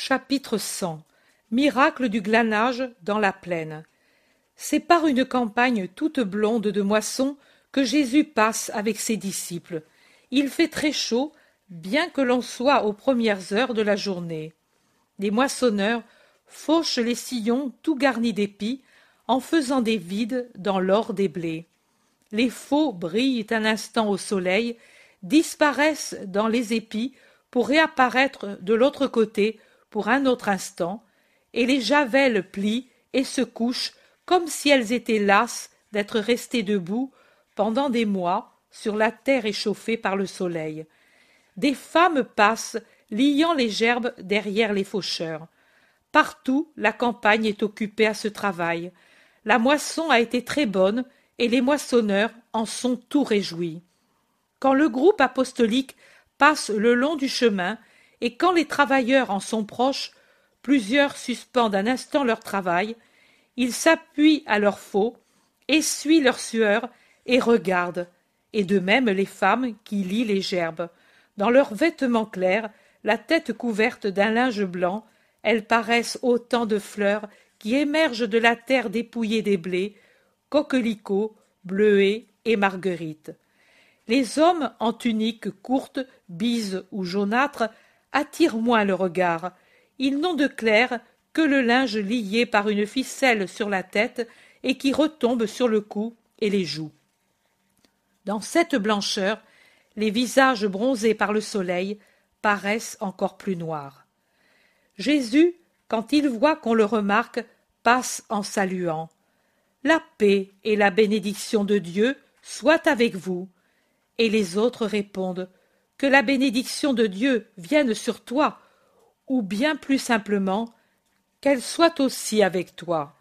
Chapitre 100 Miracle du glanage dans la plaine. C'est par une campagne toute blonde de moissons que Jésus passe avec ses disciples. Il fait très chaud, bien que l'on soit aux premières heures de la journée. Les moissonneurs fauchent les sillons tout garnis d'épis, en faisant des vides dans l'or des blés. Les faux brillent un instant au soleil, disparaissent dans les épis pour réapparaître de l'autre côté pour un autre instant, et les javelles plient et se couchent comme si elles étaient lasses d'être restées debout pendant des mois sur la terre échauffée par le soleil. Des femmes passent, liant les gerbes derrière les faucheurs. Partout la campagne est occupée à ce travail. La moisson a été très bonne, et les moissonneurs en sont tout réjouis. Quand le groupe apostolique passe le long du chemin, et quand les travailleurs en sont proches, plusieurs suspendent un instant leur travail, ils s'appuient à leur faux, essuient leur sueur et regardent, et de même les femmes qui lient les gerbes. Dans leurs vêtements clairs, la tête couverte d'un linge blanc, elles paraissent autant de fleurs qui émergent de la terre dépouillée des blés, coquelicots, bleuets et marguerites. Les hommes en tunique courte, bise ou jaunâtre attirent moins le regard. Ils n'ont de clair que le linge lié par une ficelle sur la tête et qui retombe sur le cou et les joues. Dans cette blancheur, les visages bronzés par le soleil paraissent encore plus noirs. Jésus, quand il voit qu'on le remarque, passe en saluant. La paix et la bénédiction de Dieu soient avec vous. Et les autres répondent que la bénédiction de Dieu vienne sur toi, ou bien plus simplement, qu'elle soit aussi avec toi.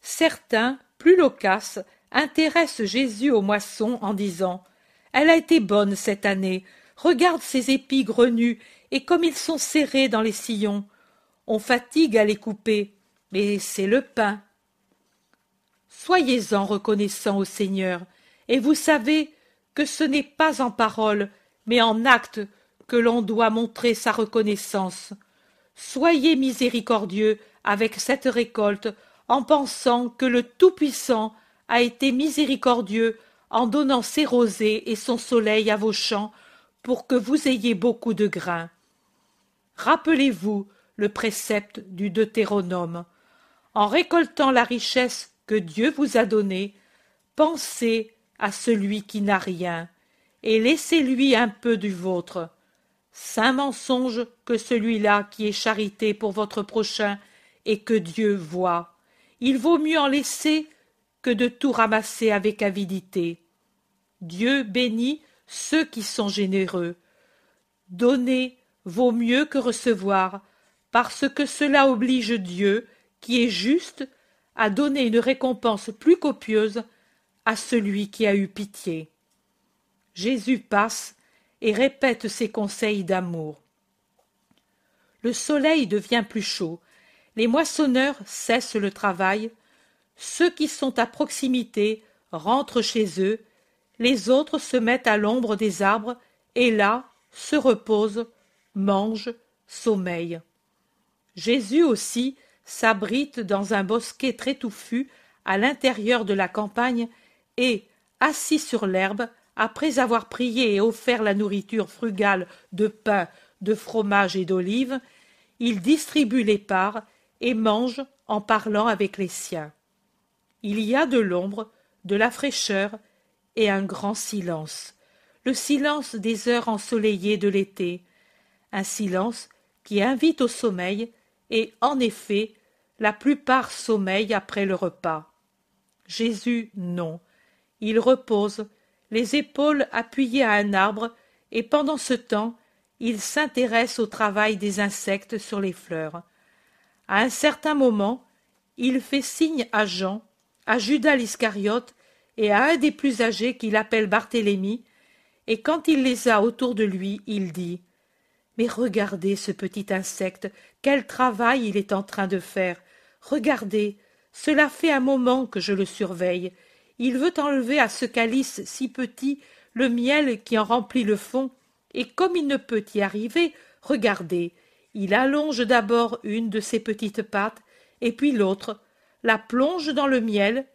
Certains, plus loquaces, intéressent Jésus aux moissons en disant Elle a été bonne cette année, regarde ces épis grenus, et comme ils sont serrés dans les sillons. On fatigue à les couper, mais c'est le pain. Soyez-en reconnaissants au Seigneur, et vous savez que ce n'est pas en parole, mais en acte que l'on doit montrer sa reconnaissance. Soyez miséricordieux avec cette récolte en pensant que le Tout-Puissant a été miséricordieux en donnant ses rosées et son soleil à vos champs pour que vous ayez beaucoup de grains. Rappelez-vous le précepte du Deutéronome. En récoltant la richesse que Dieu vous a donnée, pensez à celui qui n'a rien et laissez-lui un peu du vôtre. Saint mensonge que celui-là qui est charité pour votre prochain et que Dieu voit. Il vaut mieux en laisser que de tout ramasser avec avidité. Dieu bénit ceux qui sont généreux. Donner vaut mieux que recevoir, parce que cela oblige Dieu, qui est juste, à donner une récompense plus copieuse à celui qui a eu pitié. Jésus passe et répète ses conseils d'amour. Le soleil devient plus chaud, les moissonneurs cessent le travail, ceux qui sont à proximité rentrent chez eux, les autres se mettent à l'ombre des arbres et là se reposent, mangent, sommeillent. Jésus aussi s'abrite dans un bosquet très touffu à l'intérieur de la campagne et, assis sur l'herbe, après avoir prié et offert la nourriture frugale de pain, de fromage et d'olives, il distribue les parts et mange en parlant avec les siens. Il y a de l'ombre, de la fraîcheur et un grand silence, le silence des heures ensoleillées de l'été, un silence qui invite au sommeil et, en effet, la plupart sommeillent après le repas. Jésus, non. Il repose, les épaules appuyées à un arbre, et pendant ce temps il s'intéresse au travail des insectes sur les fleurs. À un certain moment, il fait signe à Jean, à Judas l'Iscariote et à un des plus âgés qu'il appelle Barthélemy, et quand il les a autour de lui, il dit Mais regardez ce petit insecte, quel travail il est en train de faire. Regardez, cela fait un moment que je le surveille, il veut enlever à ce calice si petit le miel qui en remplit le fond, et comme il ne peut y arriver, regardez, Il allonge d'abord une de ses petites pattes, et puis l'autre, la plonge dans le miel,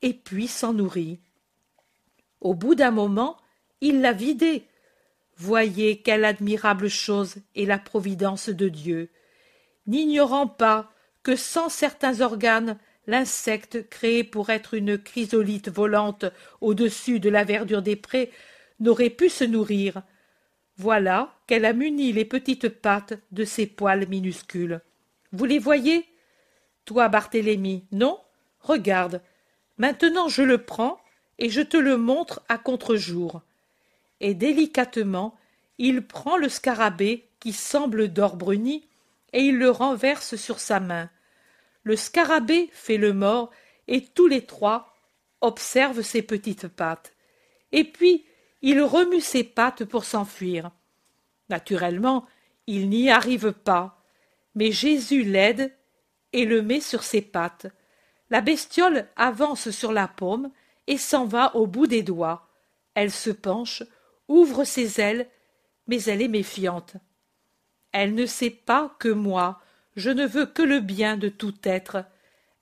et puis s'en nourrit. Au bout d'un moment, il l'a vidée. Voyez quelle admirable chose est la providence de Dieu. N'ignorant pas que sans certains organes, l'insecte créé pour être une chrysolite volante au-dessus de la verdure des prés n'aurait pu se nourrir. Voilà qu'elle a muni les petites pattes de ses poils minuscules. Vous les voyez? Toi, Barthélemy, non? Regarde. Maintenant je le prends et je te le montre à contre-jour. Et délicatement, il prend le scarabée qui semble d'or bruni et il le renverse sur sa main. Le scarabée fait le mort et tous les trois observent ses petites pattes. Et puis il remue ses pattes pour s'enfuir. Naturellement, il n'y arrive pas, mais Jésus l'aide et le met sur ses pattes. La bestiole avance sur la paume et s'en va au bout des doigts. Elle se penche, ouvre ses ailes, mais elle est méfiante. Elle ne sait pas que moi, je ne veux que le bien de tout être.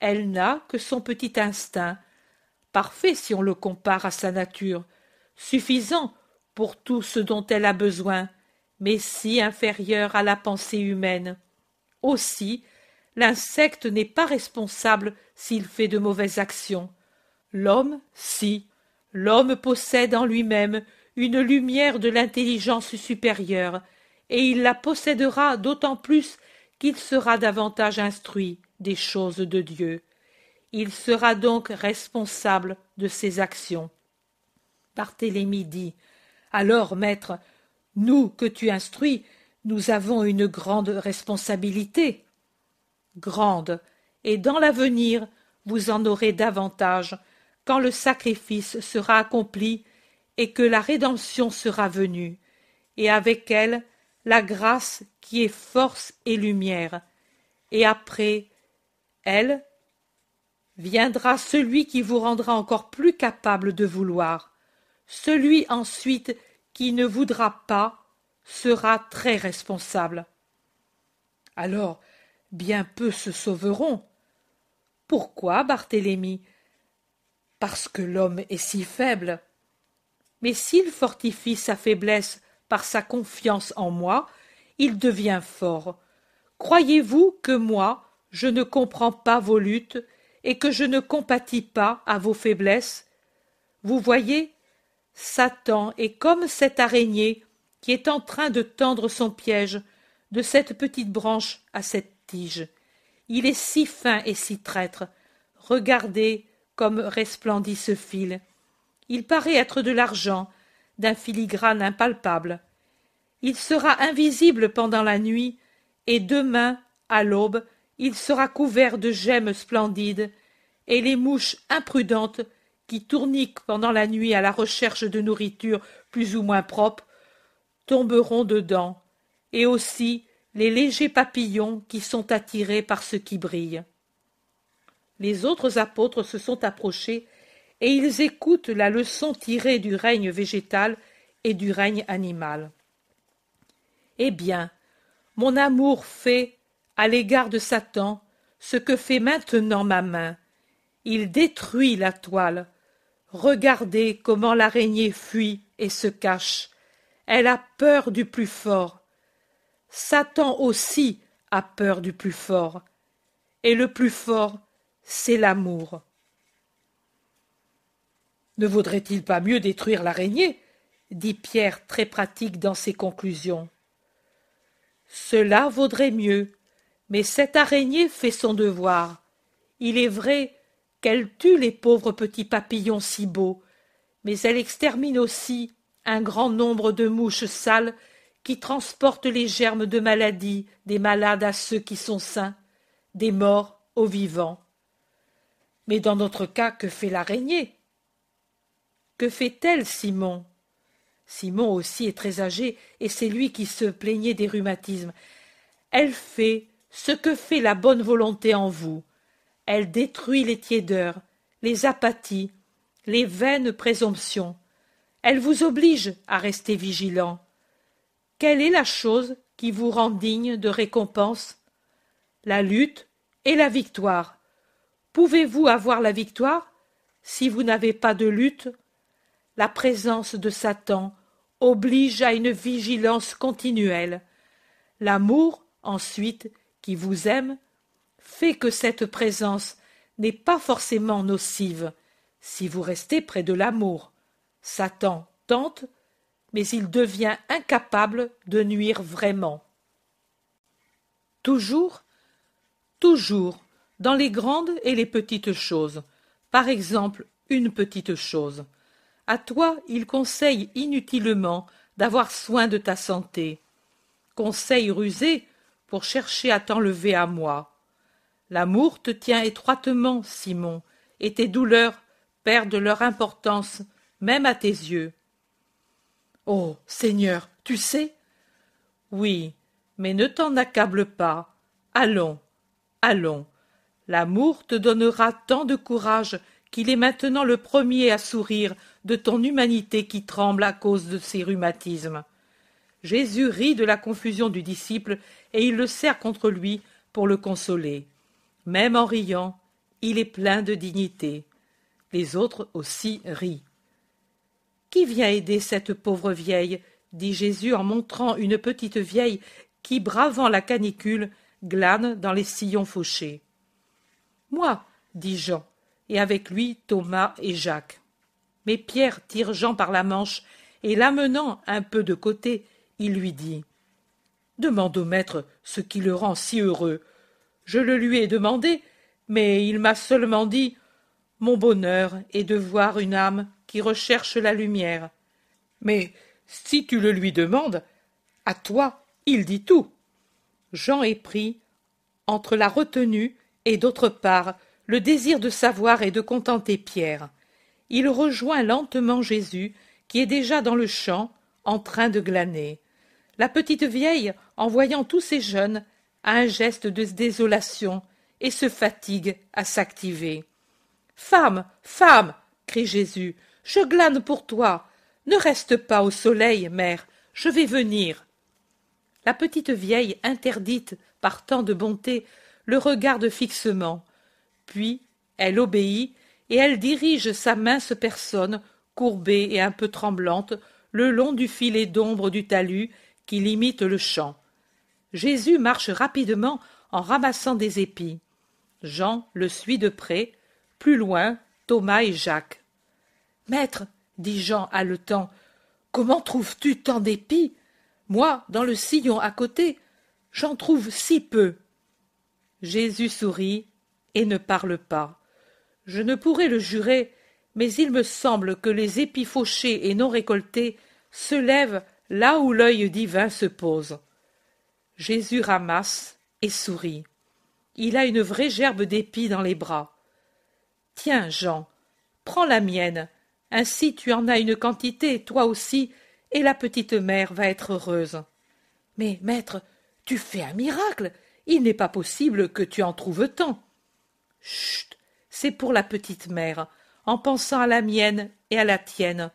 Elle n'a que son petit instinct, parfait si on le compare à sa nature, suffisant pour tout ce dont elle a besoin, mais si inférieur à la pensée humaine. Aussi, l'insecte n'est pas responsable s'il fait de mauvaises actions. L'homme, si. L'homme possède en lui-même une lumière de l'intelligence supérieure, et il la possédera d'autant plus qu'il sera davantage instruit des choses de Dieu. Il sera donc responsable de ses actions. Barthélemy dit Alors, maître, nous que tu instruis, nous avons une grande responsabilité. Grande, et dans l'avenir vous en aurez davantage, quand le sacrifice sera accompli et que la rédemption sera venue, et avec elle la grâce qui est force et lumière, et après elle viendra celui qui vous rendra encore plus capable de vouloir. Celui ensuite qui ne voudra pas sera très responsable. Alors, bien peu se sauveront. Pourquoi, Barthélemy Parce que l'homme est si faible. Mais s'il fortifie sa faiblesse par sa confiance en moi, il devient fort. Croyez-vous que moi, je ne comprends pas vos luttes et que je ne compatis pas à vos faiblesses? Vous voyez, Satan est comme cette araignée qui est en train de tendre son piège de cette petite branche à cette tige. Il est si fin et si traître. Regardez comme resplendit ce fil. Il paraît être de l'argent, d'un filigrane impalpable. Il sera invisible pendant la nuit, et demain, à l'aube, il sera couvert de gemmes splendides, et les mouches imprudentes, qui tourniquent pendant la nuit à la recherche de nourriture plus ou moins propre, tomberont dedans, et aussi les légers papillons qui sont attirés par ce qui brille. Les autres apôtres se sont approchés et ils écoutent la leçon tirée du règne végétal et du règne animal. Eh bien, mon amour fait, à l'égard de Satan, ce que fait maintenant ma main. Il détruit la toile. Regardez comment l'araignée fuit et se cache. Elle a peur du plus fort. Satan aussi a peur du plus fort. Et le plus fort, c'est l'amour. Ne vaudrait-il pas mieux détruire l'araignée? dit Pierre très pratique dans ses conclusions. Cela vaudrait mieux, mais cette araignée fait son devoir. Il est vrai qu'elle tue les pauvres petits papillons si beaux, mais elle extermine aussi un grand nombre de mouches sales qui transportent les germes de maladie des malades à ceux qui sont sains, des morts aux vivants. Mais dans notre cas, que fait l'araignée? Que fait-elle, Simon? Simon aussi est très âgé, et c'est lui qui se plaignait des rhumatismes. Elle fait ce que fait la bonne volonté en vous. Elle détruit les tiédeurs, les apathies, les vaines présomptions. Elle vous oblige à rester vigilant. Quelle est la chose qui vous rend digne de récompense? La lutte et la victoire. Pouvez-vous avoir la victoire si vous n'avez pas de lutte? La présence de Satan oblige à une vigilance continuelle. L'amour, ensuite, qui vous aime, fait que cette présence n'est pas forcément nocive si vous restez près de l'amour. Satan tente, mais il devient incapable de nuire vraiment. Toujours, toujours, dans les grandes et les petites choses. Par exemple, une petite chose. À toi, il conseille inutilement d'avoir soin de ta santé. Conseil rusé pour chercher à t'enlever à moi. L'amour te tient étroitement, Simon, et tes douleurs perdent leur importance, même à tes yeux. Oh. Seigneur, tu sais? Oui, mais ne t'en accable pas. Allons, allons. L'amour te donnera tant de courage qu'il est maintenant le premier à sourire de ton humanité qui tremble à cause de ses rhumatismes. Jésus rit de la confusion du disciple et il le serre contre lui pour le consoler. Même en riant, il est plein de dignité. Les autres aussi rient. Qui vient aider cette pauvre vieille? dit Jésus en montrant une petite vieille qui, bravant la canicule, glane dans les sillons fauchés. Moi, dit Jean, et avec lui Thomas et Jacques. Mais Pierre tire Jean par la manche, et l'amenant un peu de côté, il lui dit Demande au maître ce qui le rend si heureux. Je le lui ai demandé, mais il m'a seulement dit Mon bonheur est de voir une âme qui recherche la lumière. Mais si tu le lui demandes, à toi il dit tout. Jean est pris entre la retenue et d'autre part le désir de savoir et de contenter Pierre. Il rejoint lentement Jésus, qui est déjà dans le champ, en train de glaner. La petite vieille, en voyant tous ces jeunes, a un geste de désolation et se fatigue à s'activer. Femme, femme, crie Jésus, je glane pour toi. Ne reste pas au soleil, mère, je vais venir. La petite vieille, interdite par tant de bonté, le regarde fixement. Puis elle obéit, et elle dirige sa mince personne, courbée et un peu tremblante, le long du filet d'ombre du talus qui limite le champ. Jésus marche rapidement en ramassant des épis. Jean le suit de près, plus loin Thomas et Jacques. Maître, dit Jean haletant, comment trouves-tu tant d'épis? Moi, dans le sillon à côté, j'en trouve si peu. Jésus sourit et ne parle pas. Je ne pourrais le jurer, mais il me semble que les épis fauchés et non récoltés se lèvent là où l'œil divin se pose. Jésus ramasse et sourit. Il a une vraie gerbe d'épis dans les bras. Tiens, Jean, prends la mienne. Ainsi tu en as une quantité, toi aussi, et la petite mère va être heureuse. Mais, maître, tu fais un miracle. Il n'est pas possible que tu en trouves tant. C'est pour la petite mère, en pensant à la mienne et à la tienne.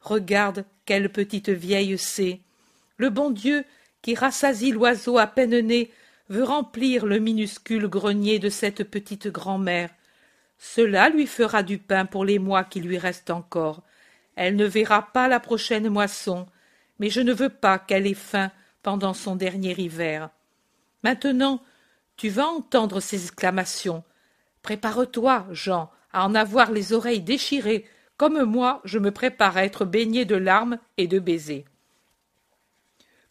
Regarde quelle petite vieille c'est. Le bon Dieu, qui rassasie l'oiseau à peine né, veut remplir le minuscule grenier de cette petite grand-mère. Cela lui fera du pain pour les mois qui lui restent encore. Elle ne verra pas la prochaine moisson, mais je ne veux pas qu'elle ait faim pendant son dernier hiver. Maintenant, tu vas entendre ces exclamations. Prépare-toi, Jean, à en avoir les oreilles déchirées comme moi je me prépare à être baigné de larmes et de baisers.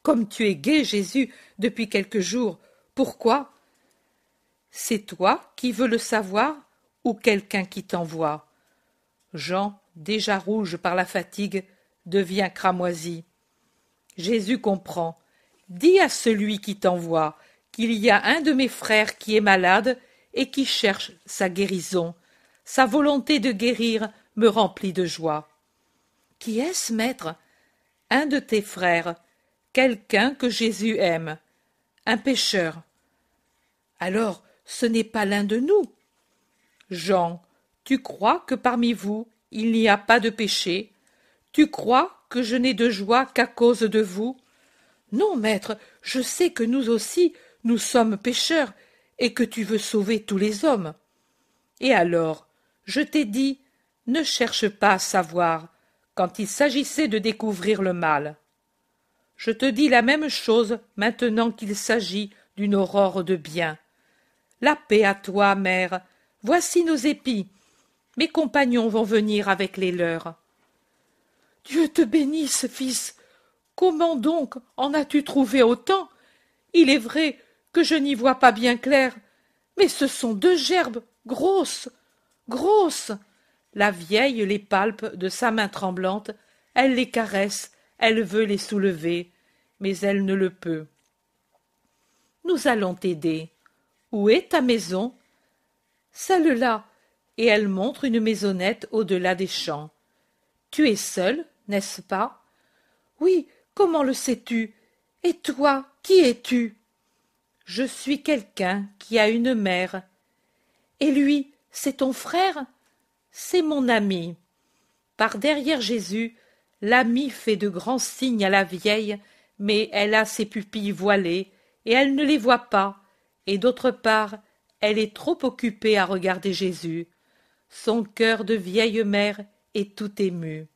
Comme tu es gai, Jésus, depuis quelques jours, pourquoi? C'est toi qui veux le savoir ou quelqu'un qui t'envoie? Jean, déjà rouge par la fatigue, devient cramoisi. Jésus comprend. Dis à celui qui t'envoie qu'il y a un de mes frères qui est malade et qui cherche sa guérison. Sa volonté de guérir me remplit de joie. Qui est-ce, maître? Un de tes frères, quelqu'un que Jésus aime, un pécheur. Alors, ce n'est pas l'un de nous. Jean, tu crois que parmi vous il n'y a pas de péché? Tu crois que je n'ai de joie qu'à cause de vous? Non, maître, je sais que nous aussi nous sommes pécheurs, et que tu veux sauver tous les hommes. Et alors, je t'ai dit, ne cherche pas à savoir, quand il s'agissait de découvrir le mal. Je te dis la même chose maintenant qu'il s'agit d'une aurore de bien. La paix à toi, mère. Voici nos épis. Mes compagnons vont venir avec les leurs. Dieu te bénisse, fils. Comment donc en as-tu trouvé autant? Il est vrai que je n'y vois pas bien clair, mais ce sont deux gerbes grosses, grosses. La vieille les palpe de sa main tremblante, elle les caresse, elle veut les soulever, mais elle ne le peut. Nous allons t'aider. Où est ta maison? Celle-là. Et elle montre une maisonnette au-delà des champs. Tu es seule, n'est-ce pas? Oui, comment le sais-tu? Et toi, qui es-tu? Je suis quelqu'un qui a une mère. Et lui, c'est ton frère? C'est mon ami. Par derrière Jésus, l'ami fait de grands signes à la vieille, mais elle a ses pupilles voilées, et elle ne les voit pas, et d'autre part, elle est trop occupée à regarder Jésus. Son cœur de vieille mère est tout ému.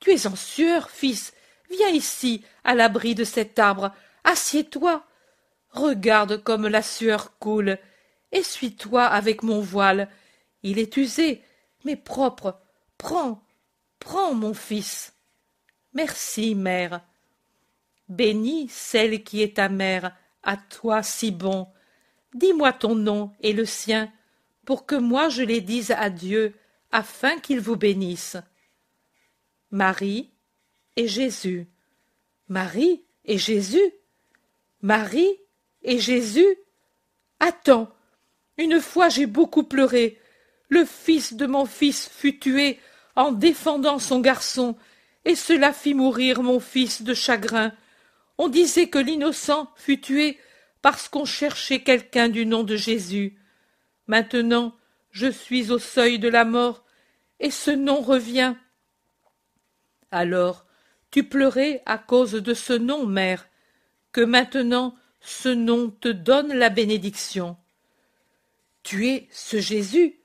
Tu es en sueur, fils. Viens ici, à l'abri de cet arbre. Assieds-toi. Regarde comme la sueur coule. Essuie-toi avec mon voile. Il est usé, mais propre. Prends, prends, mon fils. Merci, mère. Bénis celle qui est ta mère, à toi si bon. Dis-moi ton nom et le sien, pour que moi je les dise à Dieu, afin qu'il vous bénisse. Marie et Jésus. Marie et Jésus. Marie et Jésus. Attends. Une fois j'ai beaucoup pleuré. Le fils de mon fils fut tué en défendant son garçon, et cela fit mourir mon fils de chagrin. On disait que l'innocent fut tué parce qu'on cherchait quelqu'un du nom de Jésus. Maintenant, je suis au seuil de la mort, et ce nom revient. Alors, tu pleurais à cause de ce nom, mère, que maintenant ce nom te donne la bénédiction. Tu es ce Jésus.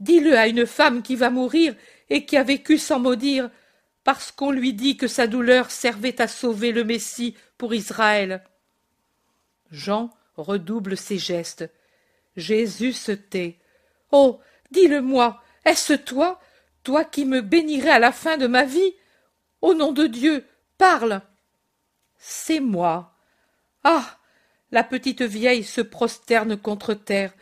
Dis-le à une femme qui va mourir et qui a vécu sans maudire, parce qu'on lui dit que sa douleur servait à sauver le Messie pour Israël. Jean redouble ses gestes. Jésus se tait. Oh. Dis le moi. Est-ce toi? Toi qui me bénirais à la fin de ma vie? Au nom de Dieu. Parle. C'est moi. Ah. La petite vieille se prosterne contre terre.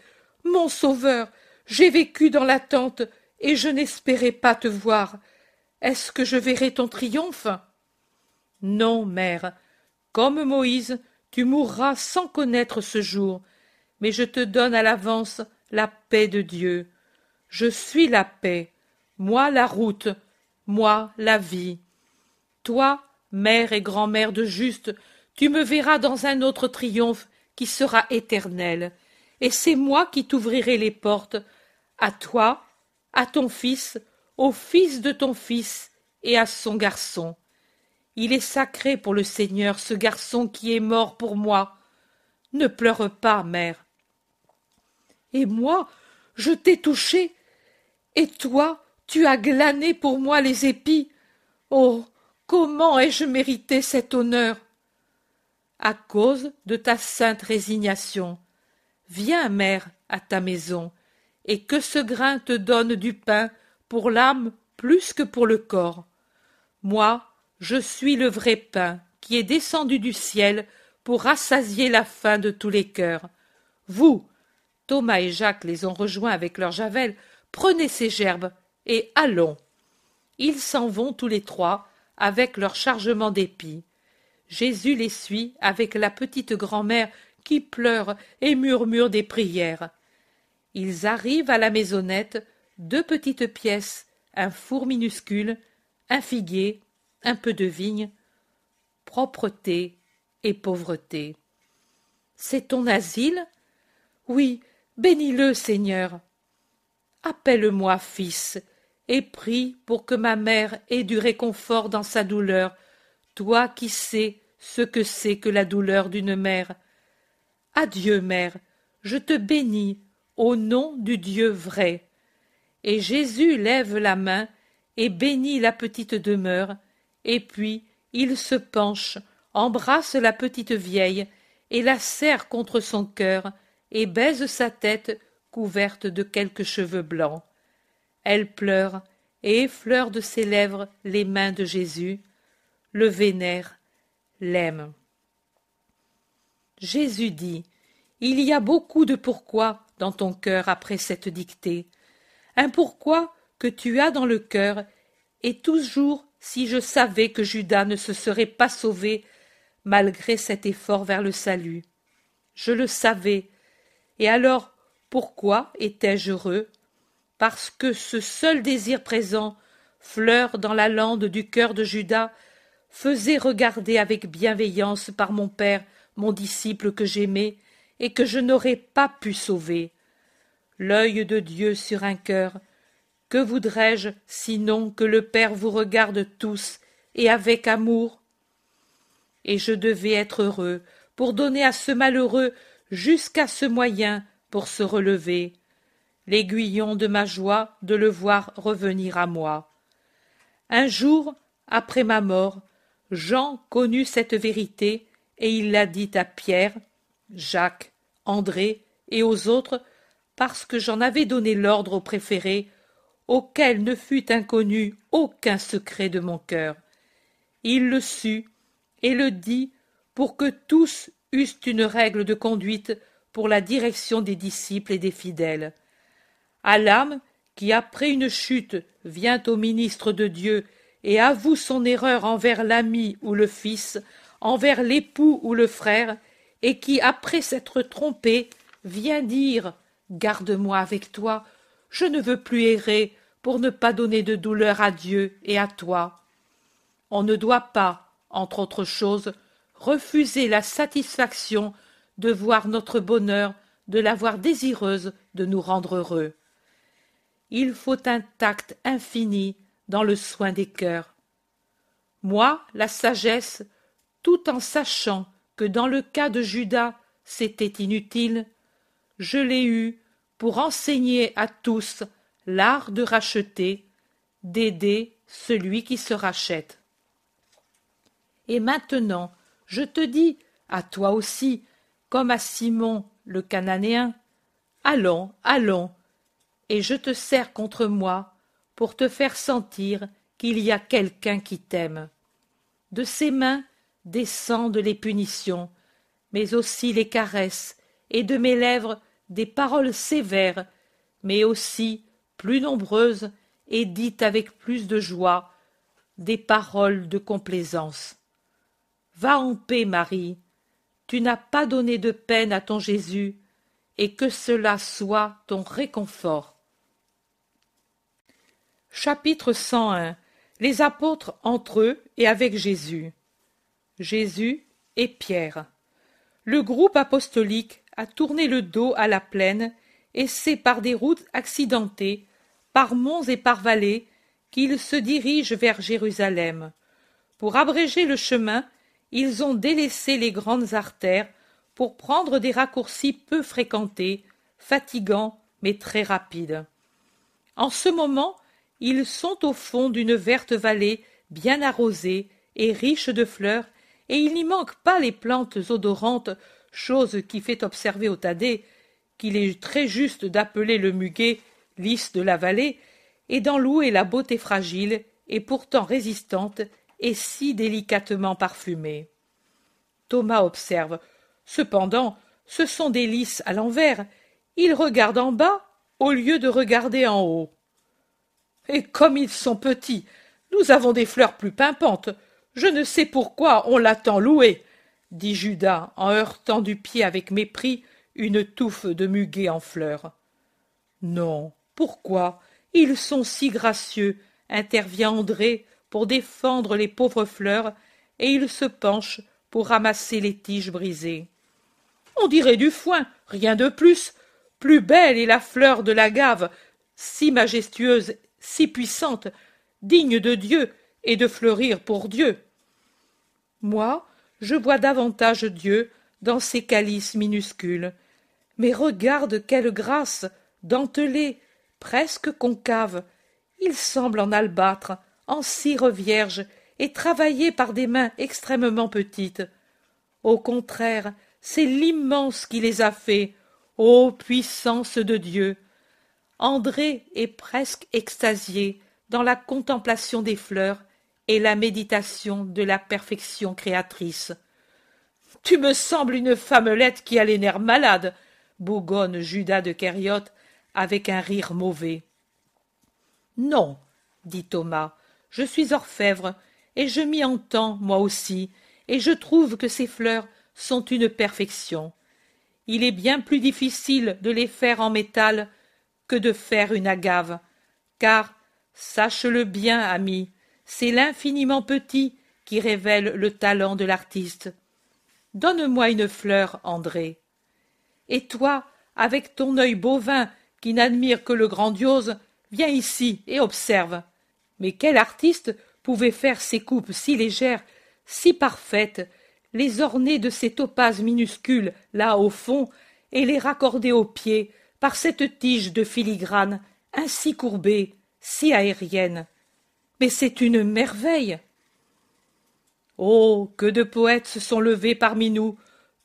Mon sauveur. J'ai vécu dans l'attente, et je n'espérais pas te voir. Est-ce que je verrai ton triomphe? Non, mère. Comme Moïse, tu mourras sans connaître ce jour, mais je te donne à l'avance la paix de Dieu. Je suis la paix, moi la route, moi la vie. Toi, mère et grand-mère de juste, tu me verras dans un autre triomphe qui sera éternel, et c'est moi qui t'ouvrirai les portes, à toi, à ton fils, au fils de ton fils et à son garçon. Il est sacré pour le Seigneur, ce garçon qui est mort pour moi. Ne pleure pas, mère. Et moi, je t'ai touché, et toi, tu as glané pour moi les épis. Oh. Comment ai je mérité cet honneur? À cause de ta sainte résignation. Viens, mère, à ta maison, et que ce grain te donne du pain pour l'âme plus que pour le corps. Moi, je suis le vrai pain qui est descendu du ciel pour rassasier la faim de tous les cœurs. Vous, Thomas et Jacques les ont rejoints avec leurs javel, prenez ces gerbes et allons. Ils s'en vont tous les trois avec leur chargement d'épis. Jésus les suit avec la petite grand-mère qui pleure et murmure des prières. Ils arrivent à la maisonnette, deux petites pièces, un four minuscule, un figuier, un peu de vigne, propreté et pauvreté. C'est ton asile? Oui, bénis-le, Seigneur. Appelle-moi fils, et prie pour que ma mère ait du réconfort dans sa douleur, toi qui sais ce que c'est que la douleur d'une mère. Adieu, mère, je te bénis au nom du Dieu vrai. Et Jésus lève la main et bénit la petite demeure, et puis il se penche, embrasse la petite vieille, et la serre contre son cœur, et baise sa tête couverte de quelques cheveux blancs. Elle pleure, et effleure de ses lèvres les mains de Jésus, le vénère, l'aime. Jésus dit Il y a beaucoup de pourquoi dans ton cœur après cette dictée. Un pourquoi que tu as dans le cœur, et toujours si je savais que Judas ne se serait pas sauvé malgré cet effort vers le salut. Je le savais. Et alors, pourquoi étais-je heureux? Parce que ce seul désir présent, fleur dans la lande du cœur de Judas, faisait regarder avec bienveillance par mon père mon disciple que j'aimais et que je n'aurais pas pu sauver. L'œil de Dieu sur un cœur, que voudrais-je sinon que le Père vous regarde tous et avec amour? Et je devais être heureux pour donner à ce malheureux jusqu'à ce moyen pour se relever, l'aiguillon de ma joie de le voir revenir à moi. Un jour, après ma mort, Jean connut cette vérité et il la dit à Pierre, Jacques, André et aux autres parce que j'en avais donné l'ordre au préféré auquel ne fut inconnu aucun secret de mon cœur. Il le sut et le dit pour que tous eussent une règle de conduite pour la direction des disciples et des fidèles. À l'âme qui, après une chute, vient au ministre de Dieu et avoue son erreur envers l'ami ou le fils, envers l'époux ou le frère, et qui, après s'être trompé, vient dire Garde-moi avec toi, je ne veux plus errer pour ne pas donner de douleur à Dieu et à toi. On ne doit pas, entre autres choses, refuser la satisfaction de voir notre bonheur, de la voir désireuse de nous rendre heureux. Il faut un tact infini dans le soin des cœurs. Moi, la sagesse, tout en sachant que dans le cas de Judas c'était inutile, je l'ai eue pour enseigner à tous l'art de racheter, d'aider celui qui se rachète. Et maintenant, je te dis, à toi aussi, comme à Simon le Cananéen, allons, allons, et je te sers contre moi pour te faire sentir qu'il y a quelqu'un qui t'aime. De ses mains descendent les punitions, mais aussi les caresses, et de mes lèvres des paroles sévères, mais aussi plus nombreuses et dites avec plus de joie, des paroles de complaisance. Va en paix, Marie, tu n'as pas donné de peine à ton Jésus, et que cela soit ton réconfort. Chapitre 101 Les apôtres entre eux et avec Jésus. Jésus et Pierre. Le groupe apostolique a tourné le dos à la plaine, et c'est par des routes accidentées, par monts et par vallées, qu'ils se dirigent vers Jérusalem. Pour abréger le chemin, ils ont délaissé les grandes artères pour prendre des raccourcis peu fréquentés, fatigants mais très rapides. En ce moment, ils sont au fond d'une verte vallée bien arrosée et riche de fleurs, et il n'y manque pas les plantes odorantes chose qui fait observer au Thaddée qu'il est très juste d'appeler le muguet lys de la vallée, et d'en louer la beauté fragile et pourtant résistante et si délicatement parfumée. Thomas observe. Cependant, ce sont des lys à l'envers. Ils regardent en bas au lieu de regarder en haut. Et comme ils sont petits, nous avons des fleurs plus pimpantes. Je ne sais pourquoi on l'a tant loué dit Judas en heurtant du pied avec mépris une touffe de muguet en fleurs. Non, pourquoi Ils sont si gracieux, intervient André pour défendre les pauvres fleurs, et il se penche pour ramasser les tiges brisées. On dirait du foin, rien de plus. Plus belle est la fleur de la gave, si majestueuse, si puissante, digne de Dieu et de fleurir pour Dieu. Moi, je vois davantage Dieu dans ces calices minuscules. Mais regarde quelle grâce, dentelée, presque concave. Il semble en albâtre, en cire vierge, et travaillé par des mains extrêmement petites. Au contraire, c'est l'immense qui les a faits, ô puissance de Dieu. André est presque extasié dans la contemplation des fleurs et la méditation de la perfection créatrice. Tu me sembles une femmelette qui a les nerfs malades, bougonne Judas de Kériote avec un rire mauvais. Non, dit Thomas, je suis orfèvre, et je m'y entends, moi aussi, et je trouve que ces fleurs sont une perfection. Il est bien plus difficile de les faire en métal que de faire une agave, car, sache-le bien, ami, c'est l'infiniment petit qui révèle le talent de l'artiste. Donne-moi une fleur, André. Et toi, avec ton œil bovin qui n'admire que le grandiose, viens ici et observe. Mais quel artiste pouvait faire ces coupes si légères, si parfaites, les orner de ces topazes minuscules là au fond, et les raccorder aux pieds par cette tige de filigrane ainsi courbée, si aérienne. Mais c'est une merveille. Oh. Que de poètes se sont levés parmi nous.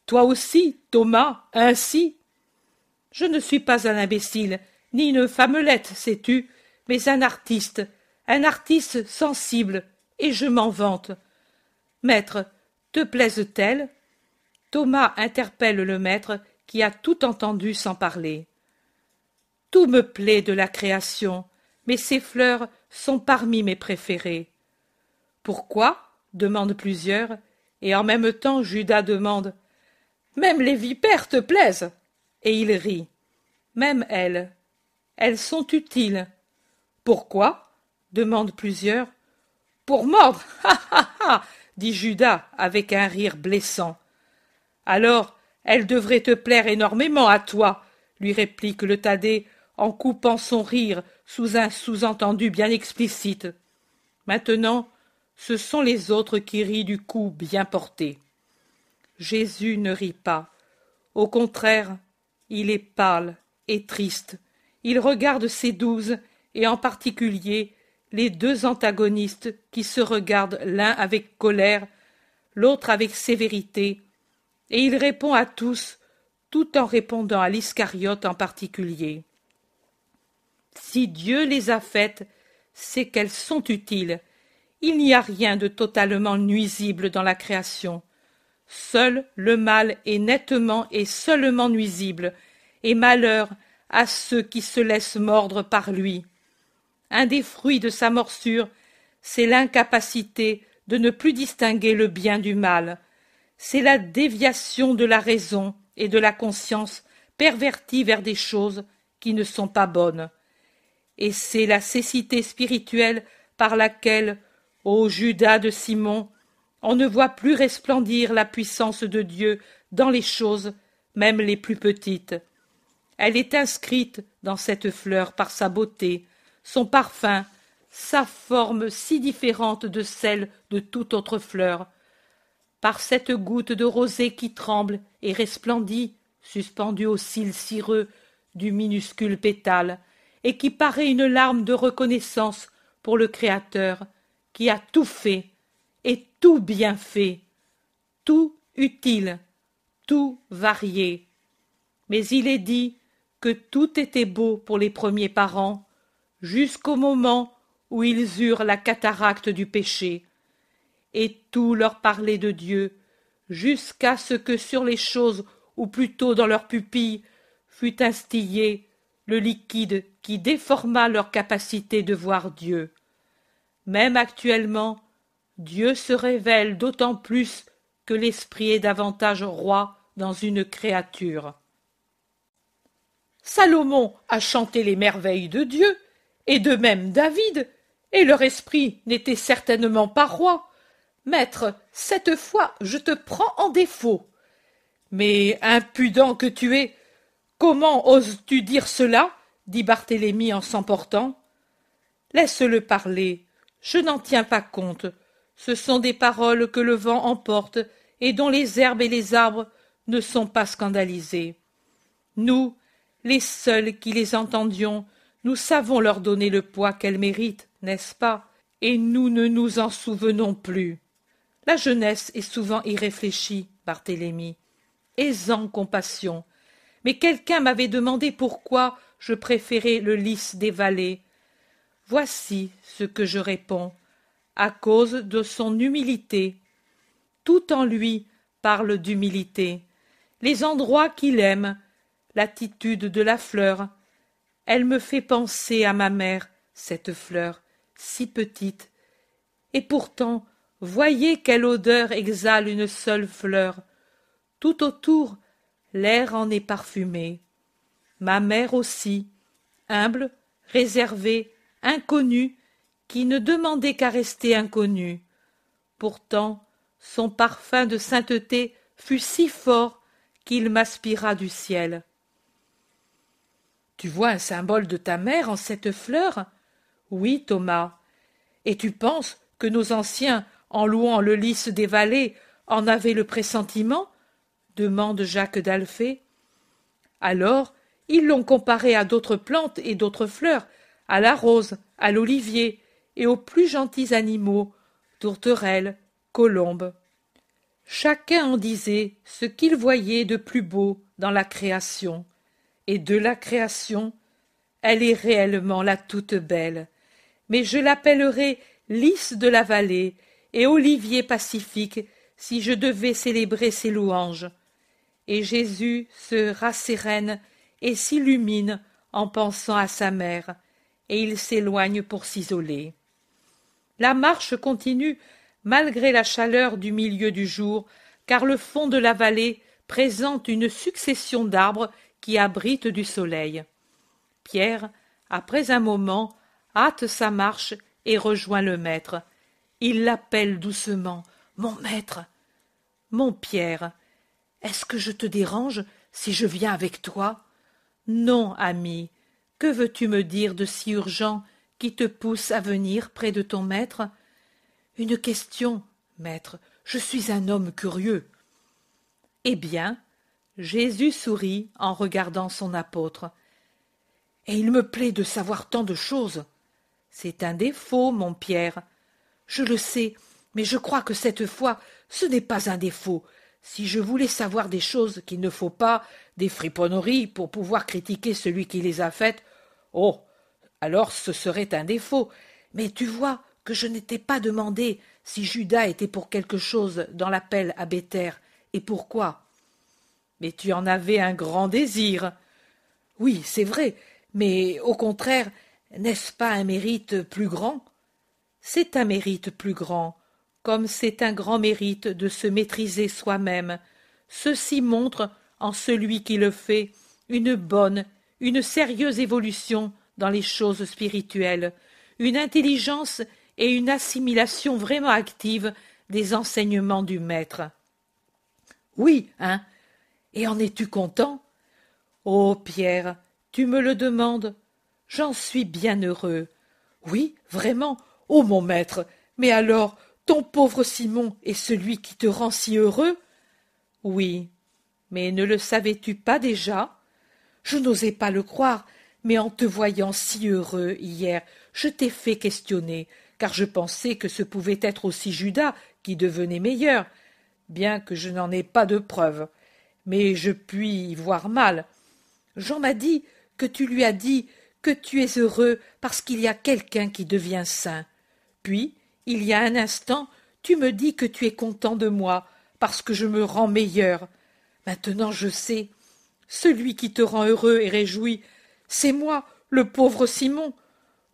Toi aussi, Thomas, ainsi. Je ne suis pas un imbécile, ni une femmelette, sais-tu, mais un artiste, un artiste sensible, et je m'en vante. Maître, te plaise-t-elle? Thomas interpelle le maître qui a tout entendu sans parler. Tout me plaît de la création, mais ces fleurs sont parmi mes préférées. Pourquoi? demandent plusieurs, et en même temps Judas demande Même les vipères te plaisent et il rit. Même elles. Elles sont utiles. Pourquoi? demandent plusieurs. Pour mordre. Ha ha ha dit Judas avec un rire blessant. Alors, elles devraient te plaire énormément à toi, lui réplique le Thaddée en coupant son rire sous un sous-entendu bien explicite. Maintenant, ce sont les autres qui rient du coup bien porté. Jésus ne rit pas. Au contraire, il est pâle et triste. Il regarde ses douze, et en particulier les deux antagonistes qui se regardent l'un avec colère, l'autre avec sévérité, et il répond à tous tout en répondant à l'Iscariote en particulier. Si Dieu les a faites, c'est qu'elles sont utiles. Il n'y a rien de totalement nuisible dans la création. Seul le mal est nettement et seulement nuisible, et malheur à ceux qui se laissent mordre par lui. Un des fruits de sa morsure, c'est l'incapacité de ne plus distinguer le bien du mal. C'est la déviation de la raison et de la conscience pervertie vers des choses qui ne sont pas bonnes. Et c'est la cécité spirituelle par laquelle, ô Judas de Simon, on ne voit plus resplendir la puissance de Dieu dans les choses, même les plus petites. Elle est inscrite dans cette fleur par sa beauté, son parfum, sa forme si différente de celle de toute autre fleur, par cette goutte de rosée qui tremble et resplendit, suspendue au cil cireux du minuscule pétale, et qui paraît une larme de reconnaissance pour le Créateur, qui a tout fait, et tout bien fait, tout utile, tout varié. Mais il est dit que tout était beau pour les premiers parents, jusqu'au moment où ils eurent la cataracte du péché, et tout leur parlait de Dieu, jusqu'à ce que sur les choses, ou plutôt dans leurs pupilles, fût instillé le liquide qui déforma leur capacité de voir Dieu. Même actuellement, Dieu se révèle d'autant plus que l'esprit est davantage roi dans une créature. Salomon a chanté les merveilles de Dieu, et de même David, et leur esprit n'était certainement pas roi. Maître, cette fois je te prends en défaut. Mais impudent que tu es, comment oses-tu dire cela dit Barthélemy en s'emportant. Laisse-le parler, je n'en tiens pas compte, ce sont des paroles que le vent emporte et dont les herbes et les arbres ne sont pas scandalisés. Nous, les seuls qui les entendions, nous savons leur donner le poids qu'elles méritent, n'est-ce pas? Et nous ne nous en souvenons plus. La jeunesse est souvent irréfléchie, Barthélemy. Aisant compassion. Mais quelqu'un m'avait demandé pourquoi je préférais le lys des vallées. Voici ce que je réponds. À cause de son humilité. Tout en lui parle d'humilité. Les endroits qu'il aime, l'attitude de la fleur. Elle me fait penser à ma mère, cette fleur, si petite. Et pourtant, voyez quelle odeur exhale une seule fleur. Tout autour, l'air en est parfumé. Ma mère aussi, humble, réservée, inconnue, qui ne demandait qu'à rester inconnue. Pourtant, son parfum de sainteté fut si fort qu'il m'aspira du ciel. Tu vois un symbole de ta mère en cette fleur? Oui, Thomas. Et tu penses que nos anciens, en louant le lys des vallées, en avaient le pressentiment? Demande Jacques d'Alphée. Alors, ils l'ont comparé à d'autres plantes et d'autres fleurs, à la rose, à l'olivier, et aux plus gentils animaux, tourterelles, colombes. Chacun en disait ce qu'il voyait de plus beau dans la création, et de la création, elle est réellement la toute belle, mais je l'appellerai lys de la vallée et olivier pacifique si je devais célébrer ses louanges. Et Jésus se rassérène et s'illumine en pensant à sa mère, et il s'éloigne pour s'isoler. La marche continue malgré la chaleur du milieu du jour, car le fond de la vallée présente une succession d'arbres qui abritent du soleil. Pierre, après un moment, hâte sa marche et rejoint le maître. Il l'appelle doucement. Mon maître. Mon Pierre. Est-ce que je te dérange si je viens avec toi? Non, ami. Que veux-tu me dire de si urgent qui te pousse à venir près de ton maître? Une question, maître. Je suis un homme curieux. Eh bien, Jésus sourit en regardant son apôtre. Et il me plaît de savoir tant de choses. C'est un défaut, mon Pierre. Je le sais, mais je crois que cette fois ce n'est pas un défaut. Si je voulais savoir des choses qu'il ne faut pas, des friponneries pour pouvoir critiquer celui qui les a faites, oh. Alors ce serait un défaut. Mais tu vois, que je n'étais pas demandé si Judas était pour quelque chose dans l'appel à Béter, et pourquoi? Mais tu en avais un grand désir. Oui, c'est vrai, mais au contraire, n'est-ce pas un mérite plus grand? C'est un mérite plus grand, comme c'est un grand mérite de se maîtriser soi-même. Ceci montre, en celui qui le fait, une bonne, une sérieuse évolution dans les choses spirituelles, une intelligence et une assimilation vraiment active des enseignements du maître. Oui, hein. Et en es-tu content? Oh, Pierre, tu me le demandes. J'en suis bien heureux. Oui, vraiment. Oh, mon maître. Mais alors, ton pauvre Simon est celui qui te rend si heureux? Oui. Mais ne le savais-tu pas déjà? Je n'osais pas le croire, mais en te voyant si heureux hier, je t'ai fait questionner car je pensais que ce pouvait être aussi Judas qui devenait meilleur, bien que je n'en ai pas de preuves. Mais je puis y voir mal. Jean m'a dit que tu lui as dit que tu es heureux parce qu'il y a quelqu'un qui devient saint. Puis, il y a un instant, tu me dis que tu es content de moi parce que je me rends meilleur. Maintenant je sais. Celui qui te rend heureux et réjoui, c'est moi, le pauvre Simon.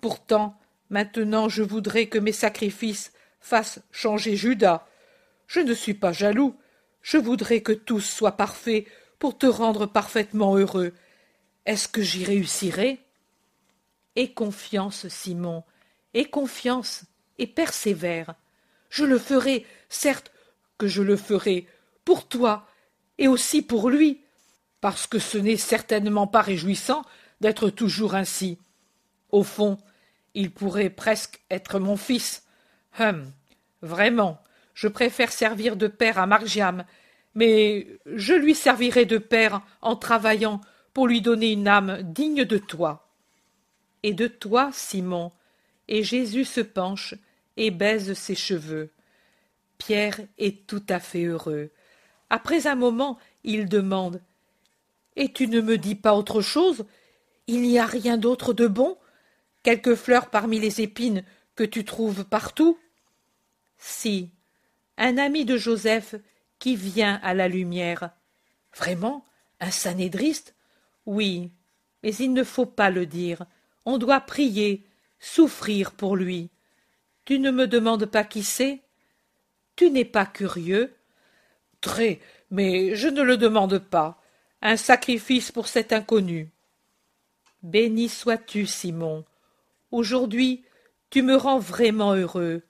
Pourtant, Maintenant je voudrais que mes sacrifices fassent changer Judas. Je ne suis pas jaloux. Je voudrais que tous soient parfaits pour te rendre parfaitement heureux. Est-ce que j'y réussirai? Aie confiance, Simon, aie confiance et persévère. Je le ferai, certes que je le ferai, pour toi et aussi pour lui, parce que ce n'est certainement pas réjouissant d'être toujours ainsi. Au fond, il pourrait presque être mon fils. Hum. Vraiment, je préfère servir de père à Margiam, mais je lui servirai de père en travaillant pour lui donner une âme digne de toi. Et de toi, Simon. Et Jésus se penche et baise ses cheveux. Pierre est tout à fait heureux. Après un moment, il demande Et tu ne me dis pas autre chose? Il n'y a rien d'autre de bon? Quelques fleurs parmi les épines que tu trouves partout? Si, un ami de Joseph qui vient à la lumière. Vraiment Un sanédriste? Oui, mais il ne faut pas le dire. On doit prier, souffrir pour lui. Tu ne me demandes pas qui c'est Tu n'es pas curieux Très, mais je ne le demande pas. Un sacrifice pour cet inconnu. Béni sois-tu, Simon. Aujourd'hui, tu me rends vraiment heureux.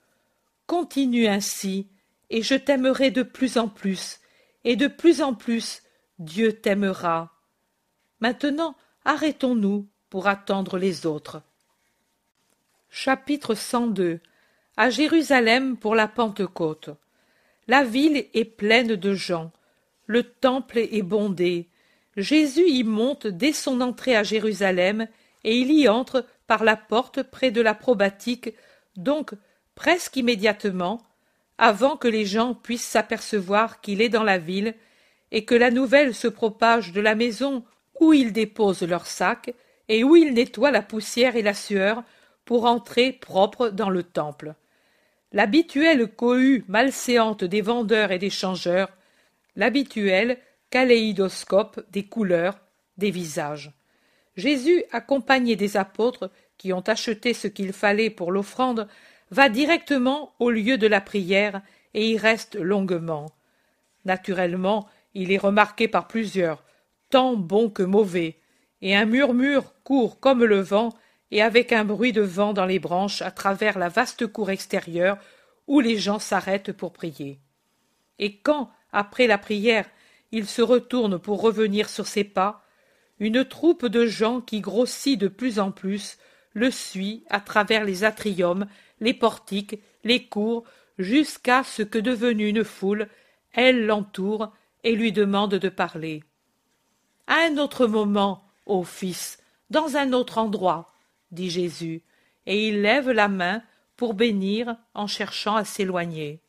Continue ainsi, et je t'aimerai de plus en plus, et de plus en plus Dieu t'aimera. Maintenant, arrêtons-nous pour attendre les autres. Chapitre 102 À Jérusalem pour la Pentecôte. La ville est pleine de gens. Le temple est bondé. Jésus y monte dès son entrée à Jérusalem, et il y entre par la porte près de la probatique, donc presque immédiatement, avant que les gens puissent s'apercevoir qu'il est dans la ville, et que la nouvelle se propage de la maison où ils déposent leurs sacs, et où ils nettoient la poussière et la sueur pour entrer propre dans le temple l'habituelle cohue malséante des vendeurs et des changeurs, l'habituel kaléidoscope des couleurs, des visages. Jésus, accompagné des apôtres qui ont acheté ce qu'il fallait pour l'offrande, va directement au lieu de la prière et y reste longuement. Naturellement, il est remarqué par plusieurs, tant bons que mauvais, et un murmure court comme le vent et avec un bruit de vent dans les branches à travers la vaste cour extérieure où les gens s'arrêtent pour prier. Et quand, après la prière, il se retourne pour revenir sur ses pas, une troupe de gens qui grossit de plus en plus le suit à travers les atriums, les portiques, les cours, jusqu'à ce que devenue une foule, elle l'entoure et lui demande de parler. À un autre moment, ô fils, dans un autre endroit, dit Jésus, et il lève la main pour bénir en cherchant à s'éloigner.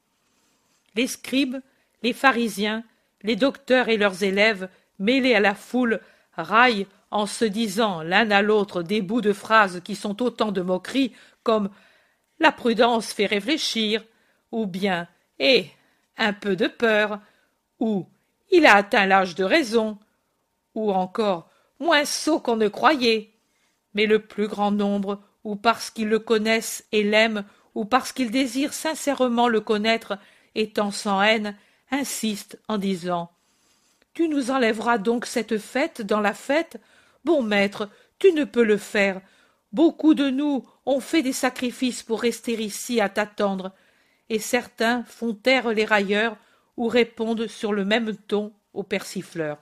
Les scribes, les pharisiens, les docteurs et leurs élèves, mêlés à la foule, raillent en se disant l'un à l'autre des bouts de phrases qui sont autant de moqueries comme la prudence fait réfléchir, ou bien Eh, un peu de peur, ou il a atteint l'âge de raison, ou encore moins sot qu'on ne croyait mais le plus grand nombre, ou parce qu'ils le connaissent et l'aiment, ou parce qu'ils désirent sincèrement le connaître, étant sans haine, insistent en disant Tu nous enlèveras donc cette fête dans la fête? Bon maître, tu ne peux le faire. Beaucoup de nous ont fait des sacrifices pour rester ici à t'attendre, et certains font taire les railleurs ou répondent sur le même ton aux persifleurs.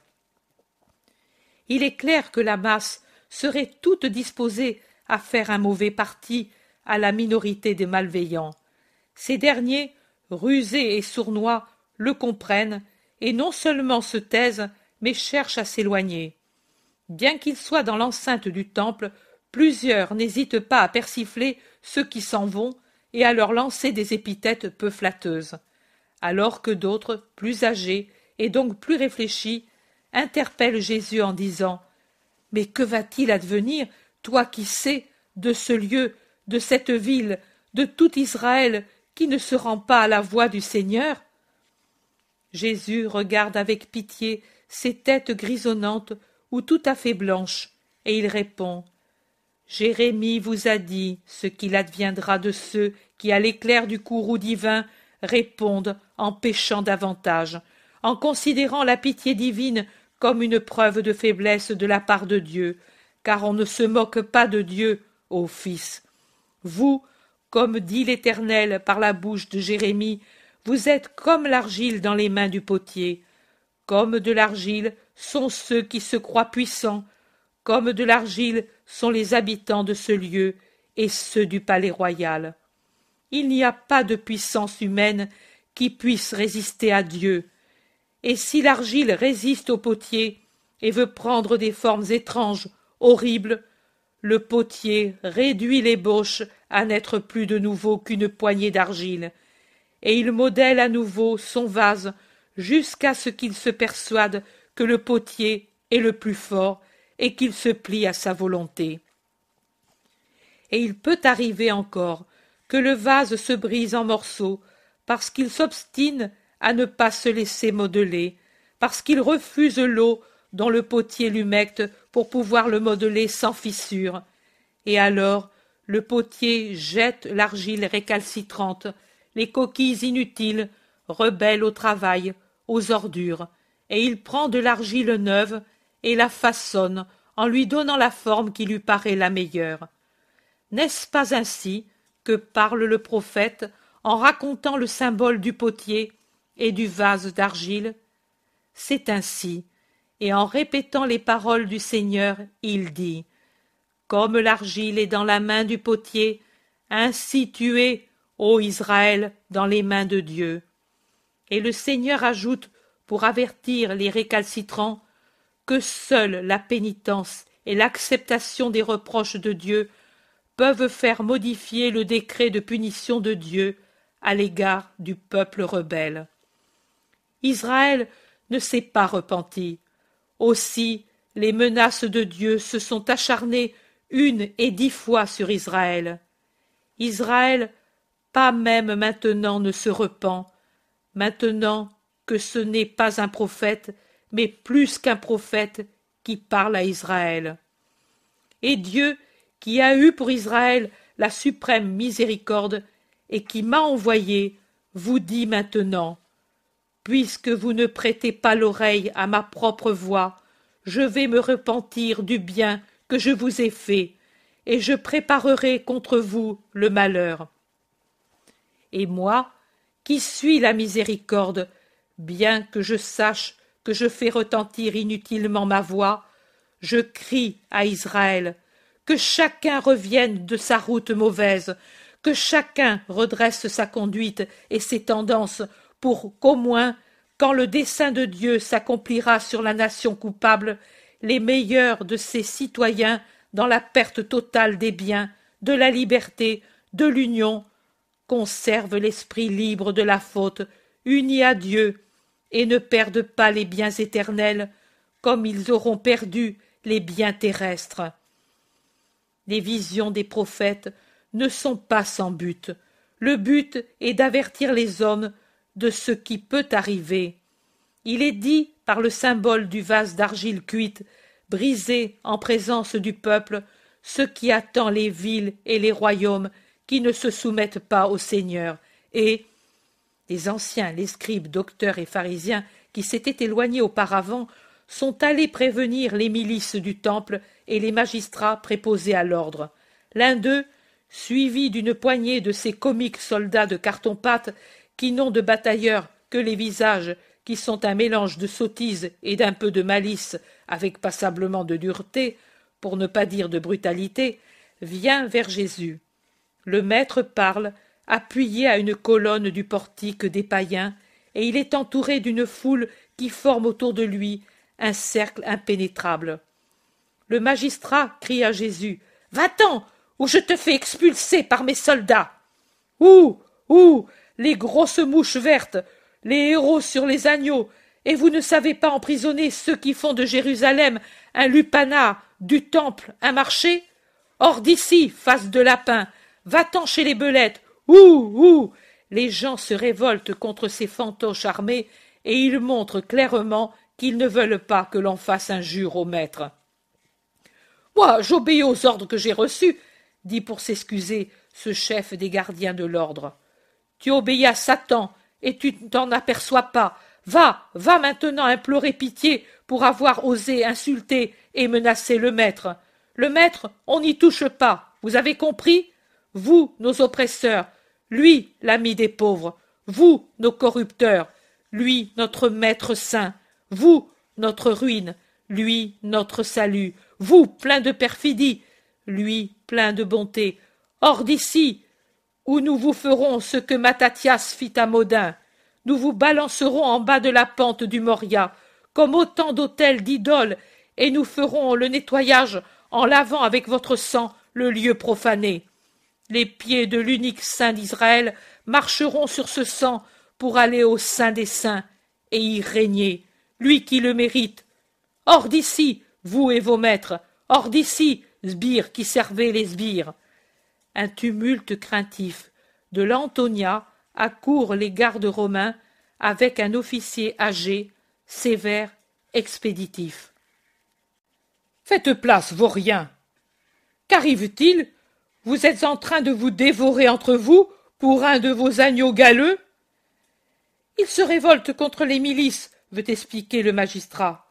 Il est clair que la masse seraient toutes disposées à faire un mauvais parti à la minorité des malveillants. Ces derniers, rusés et sournois, le comprennent et non seulement se taisent, mais cherchent à s'éloigner. Bien qu'ils soient dans l'enceinte du temple, plusieurs n'hésitent pas à persifler ceux qui s'en vont et à leur lancer des épithètes peu flatteuses, alors que d'autres, plus âgés et donc plus réfléchis, interpellent Jésus en disant mais que va-t-il advenir, toi qui sais, de ce lieu, de cette ville, de tout Israël, qui ne se rend pas à la voix du Seigneur? Jésus regarde avec pitié ces têtes grisonnantes ou tout à fait blanches, et il répond Jérémie vous a dit ce qu'il adviendra de ceux qui, à l'éclair du courroux divin, répondent en péchant davantage, en considérant la pitié divine comme une preuve de faiblesse de la part de Dieu, car on ne se moque pas de Dieu, ô Fils. Vous, comme dit l'Éternel par la bouche de Jérémie, vous êtes comme l'argile dans les mains du potier. Comme de l'argile sont ceux qui se croient puissants, comme de l'argile sont les habitants de ce lieu et ceux du palais royal. il n'y a pas de puissance humaine qui puisse résister à Dieu. Et si l'argile résiste au potier et veut prendre des formes étranges, horribles, le potier réduit l'ébauche à n'être plus de nouveau qu'une poignée d'argile, et il modèle à nouveau son vase jusqu'à ce qu'il se persuade que le potier est le plus fort et qu'il se plie à sa volonté. Et il peut arriver encore que le vase se brise en morceaux parce qu'il s'obstine à ne pas se laisser modeler, parce qu'il refuse l'eau dont le potier l'humecte pour pouvoir le modeler sans fissure. Et alors le potier jette l'argile récalcitrante, les coquilles inutiles, rebelles au travail, aux ordures, et il prend de l'argile neuve et la façonne en lui donnant la forme qui lui paraît la meilleure. N'est-ce pas ainsi que parle le prophète en racontant le symbole du potier et du vase d'argile C'est ainsi, et en répétant les paroles du Seigneur, il dit Comme l'argile est dans la main du potier, ainsi tu es, ô Israël, dans les mains de Dieu. Et le Seigneur ajoute, pour avertir les récalcitrants, que seule la pénitence et l'acceptation des reproches de Dieu peuvent faire modifier le décret de punition de Dieu à l'égard du peuple rebelle. Israël ne s'est pas repenti. Aussi les menaces de Dieu se sont acharnées une et dix fois sur Israël. Israël, pas même maintenant, ne se repent, maintenant que ce n'est pas un prophète, mais plus qu'un prophète qui parle à Israël. Et Dieu, qui a eu pour Israël la suprême miséricorde, et qui m'a envoyé, vous dit maintenant Puisque vous ne prêtez pas l'oreille à ma propre voix, je vais me repentir du bien que je vous ai fait, et je préparerai contre vous le malheur. Et moi, qui suis la miséricorde, bien que je sache que je fais retentir inutilement ma voix, je crie à Israël, que chacun revienne de sa route mauvaise, que chacun redresse sa conduite et ses tendances pour qu'au moins, quand le dessein de Dieu s'accomplira sur la nation coupable, les meilleurs de ses citoyens, dans la perte totale des biens, de la liberté, de l'union, conservent l'esprit libre de la faute, unis à Dieu, et ne perdent pas les biens éternels, comme ils auront perdu les biens terrestres. Les visions des prophètes ne sont pas sans but. Le but est d'avertir les hommes de ce qui peut arriver. Il est dit par le symbole du vase d'argile cuite, brisé en présence du peuple, ce qui attend les villes et les royaumes qui ne se soumettent pas au Seigneur, et les anciens, les scribes, docteurs et pharisiens qui s'étaient éloignés auparavant sont allés prévenir les milices du temple et les magistrats préposés à l'ordre. L'un d'eux suivi d'une poignée de ces comiques soldats de carton-pâte qui n'ont de batailleurs que les visages qui sont un mélange de sottise et d'un peu de malice avec passablement de dureté, pour ne pas dire de brutalité, vient vers Jésus. Le maître parle, appuyé à une colonne du portique des païens, et il est entouré d'une foule qui forme autour de lui un cercle impénétrable. Le magistrat crie à Jésus. Va-t'en, ou je te fais expulser par mes soldats. Où Où les grosses mouches vertes, les héros sur les agneaux, et vous ne savez pas emprisonner ceux qui font de Jérusalem un lupanar, du temple un marché? Hors d'ici, face de lapin, va-t'en chez les belettes. Où Où Les gens se révoltent contre ces fantoches armés, et ils montrent clairement qu'ils ne veulent pas que l'on fasse injure au maître. Moi, j'obéis aux ordres que j'ai reçus, dit pour s'excuser ce chef des gardiens de l'ordre. Tu obéis à Satan, et tu ne t'en aperçois pas. Va, va maintenant implorer pitié pour avoir osé insulter et menacer le maître. Le maître, on n'y touche pas. Vous avez compris? Vous, nos oppresseurs, lui, l'ami des pauvres, vous, nos corrupteurs, lui, notre maître saint, vous, notre ruine, lui, notre salut, vous, plein de perfidie, lui plein de bonté. Hors d'ici. Ou nous vous ferons ce que Mattathias fit à Modin. Nous vous balancerons en bas de la pente du Moria, comme autant d'autels d'idoles, et nous ferons le nettoyage en lavant avec votre sang le lieu profané. Les pieds de l'unique saint d'Israël marcheront sur ce sang pour aller au sein des saints et y régner, lui qui le mérite. Hors d'ici, vous et vos maîtres, hors d'ici, sbires qui servez les sbires. Un tumulte craintif. De l'Antonia accourent les gardes romains avec un officier âgé, sévère, expéditif. Faites place, vauriens. Qu'arrive-t-il? Vous êtes en train de vous dévorer entre vous pour un de vos agneaux galeux? Ils se révoltent contre les milices, veut expliquer le magistrat.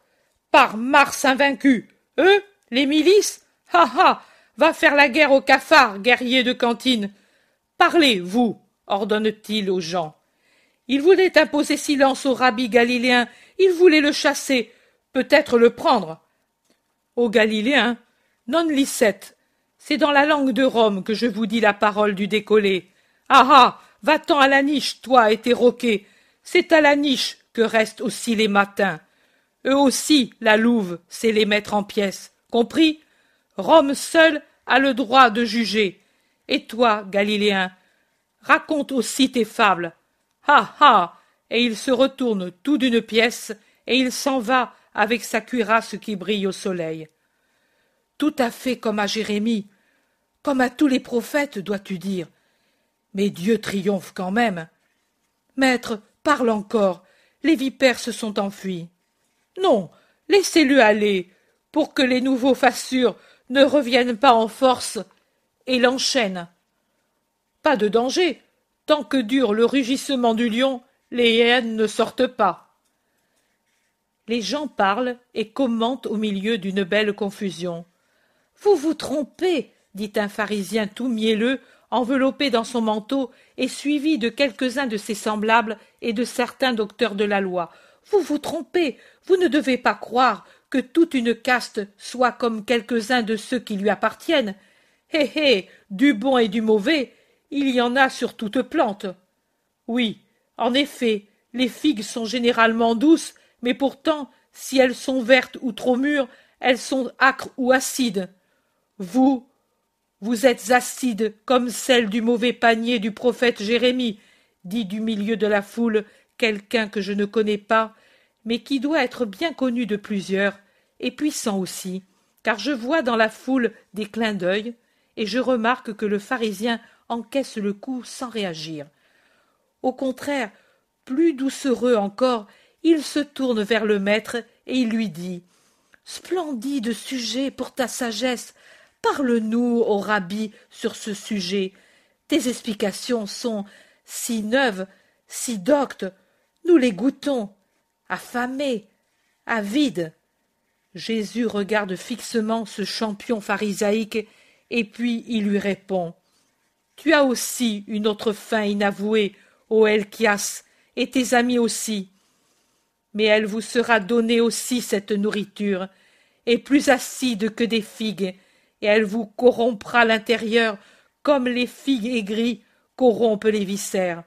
Par Mars invaincu Eux, les milices? Ha Va faire la guerre aux cafards, guerriers de cantine Parlez, vous ordonne-t-il aux gens. Il voulait imposer silence au rabbi galiléen, il voulait le chasser, peut-être le prendre. Aux Galiléens, non licette. C'est dans la langue de Rome que je vous dis la parole du décollé. Ah ah Va-t'en à la niche, toi et tes roquets. C'est à la niche que restent aussi les matins. Eux aussi, la louve, c'est les mettre en pièces. Compris? Rome seul a le droit de juger. Et toi, Galiléen, raconte aussi tes fables. Ha ha Et il se retourne tout d'une pièce, et il s'en va avec sa cuirasse qui brille au soleil. Tout à fait comme à Jérémie, comme à tous les prophètes, dois-tu dire. Mais Dieu triomphe quand même. Maître, parle encore. Les vipères se sont enfuies. Non, laissez-le aller, pour que les nouveaux fassures ne reviennent pas en force et l'enchaînent. Pas de danger. Tant que dure le rugissement du lion, les hyènes ne sortent pas. Les gens parlent et commentent au milieu d'une belle confusion. Vous vous trompez, dit un pharisien tout mielleux, enveloppé dans son manteau et suivi de quelques-uns de ses semblables et de certains docteurs de la loi. Vous vous trompez, vous ne devez pas croire que toute une caste soit comme quelques-uns de ceux qui lui appartiennent. Hé hé, du bon et du mauvais, il y en a sur toute plante. Oui, en effet, les figues sont généralement douces, mais pourtant, si elles sont vertes ou trop mûres, elles sont âcres ou acides. Vous, vous êtes acide comme celle du mauvais panier du prophète Jérémie, dit du milieu de la foule quelqu'un que je ne connais pas, mais qui doit être bien connu de plusieurs, et puissant aussi, car je vois dans la foule des clins d'œil, et je remarque que le pharisien encaisse le coup sans réagir. Au contraire, plus doucereux encore, il se tourne vers le maître et il lui dit Splendide sujet pour ta sagesse. Parle-nous, ô rabbi, sur ce sujet. Tes explications sont si neuves, si doctes. Nous les goûtons, affamés, avides. Jésus regarde fixement ce champion pharisaïque et puis il lui répond tu as aussi une autre faim inavouée, ô Elchias, et tes amis aussi. Mais elle vous sera donnée aussi cette nourriture, et plus acide que des figues, et elle vous corrompra l'intérieur comme les figues aigries corrompent les viscères.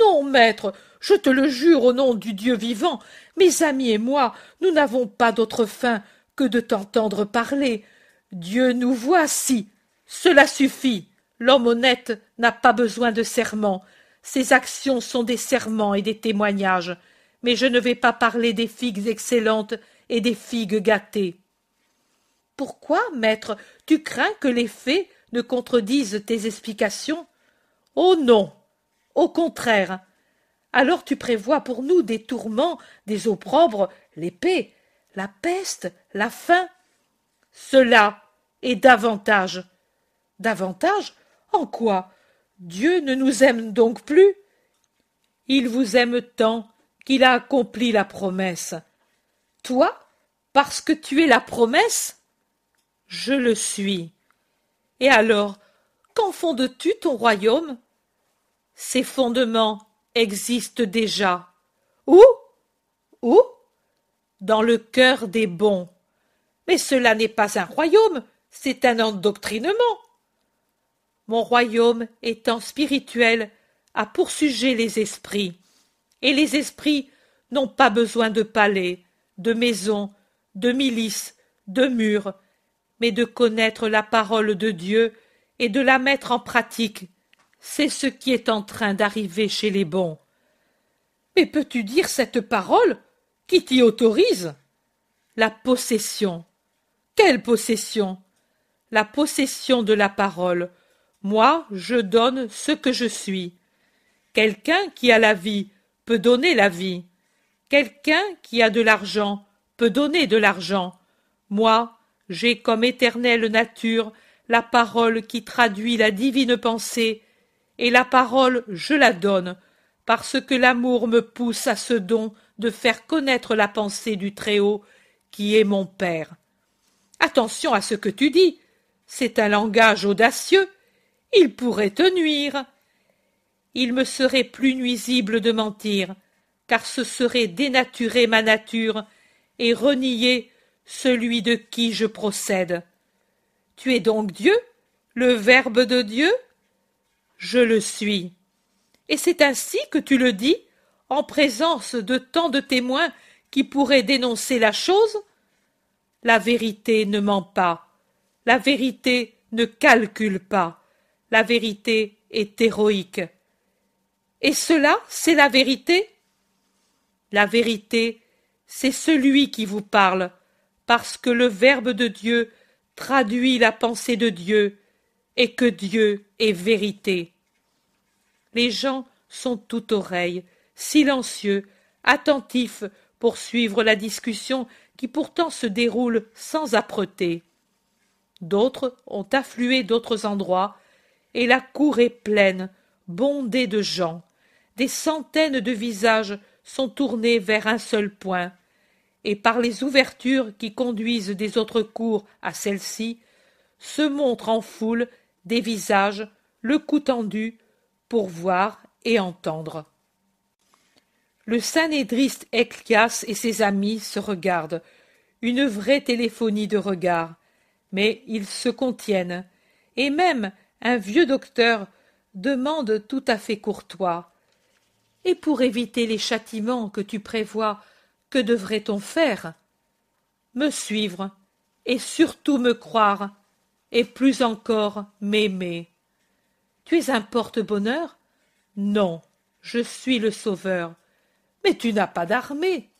Non, maître, je te le jure au nom du Dieu vivant, mes amis et moi, nous n'avons pas d'autre faim que de t'entendre parler. Dieu nous voit si. Cela suffit. L'homme honnête n'a pas besoin de serments. Ses actions sont des serments et des témoignages. Mais je ne vais pas parler des figues excellentes et des figues gâtées. Pourquoi, maître, tu crains que les faits ne contredisent tes explications? Oh non. Au contraire. Alors tu prévois pour nous des tourments, des opprobres, l'épée, la peste, la faim Cela et davantage. Davantage en quoi? Dieu ne nous aime donc plus Il vous aime tant qu'il a accompli la promesse. Toi, parce que tu es la promesse Je le suis. Et alors, qu'en fondes-tu ton royaume? Ses fondements existent déjà. Où? Où? Dans le cœur des bons. Mais cela n'est pas un royaume, c'est un endoctrinement. mon royaume étant spirituel a pour sujet les esprits, et les esprits n'ont pas besoin de palais, de maisons, de milices, de murs, mais de connaître la parole de Dieu et de la mettre en pratique. C'est ce qui est en train d'arriver chez les bons. Mais peux-tu dire cette parole Qui t'y autorise? La possession. Quelle possession? La possession de la parole. Moi, je donne ce que je suis. Quelqu'un qui a la vie peut donner la vie. Quelqu'un qui a de l'argent peut donner de l'argent. Moi, j'ai comme éternelle nature la parole qui traduit la divine pensée, et la parole je la donne, parce que l'amour me pousse à ce don de faire connaître la pensée du Très-Haut, qui est mon Père. Attention à ce que tu dis, c'est un langage audacieux, il pourrait te nuire. Il me serait plus nuisible de mentir, car ce serait dénaturer ma nature et renier celui de qui je procède. Tu es donc Dieu, le Verbe de Dieu? Je le suis. Et c'est ainsi que tu le dis, en présence de tant de témoins qui pourraient dénoncer la chose? La vérité ne ment pas. La vérité ne calcule pas. La vérité est héroïque. Et cela, c'est la vérité? La vérité, c'est celui qui vous parle, parce que le Verbe de Dieu traduit la pensée de Dieu, et que Dieu est vérité. Les gens sont tout oreilles, silencieux, attentifs pour suivre la discussion qui pourtant se déroule sans âpreté. D'autres ont afflué d'autres endroits, et la cour est pleine, bondée de gens. Des centaines de visages sont tournés vers un seul point, et par les ouvertures qui conduisent des autres cours à celle-ci, se montrent en foule des visages, le cou tendu, pour voir et entendre. Le sanédriste Eclias et ses amis se regardent, une vraie téléphonie de regards, mais ils se contiennent, et même un vieux docteur demande tout à fait courtois. Et pour éviter les châtiments que tu prévois que devrait-on faire? Me suivre, et surtout me croire, et plus encore m'aimer. Tu es un porte-bonheur? Non, je suis le sauveur. Mais tu n'as pas d'armée.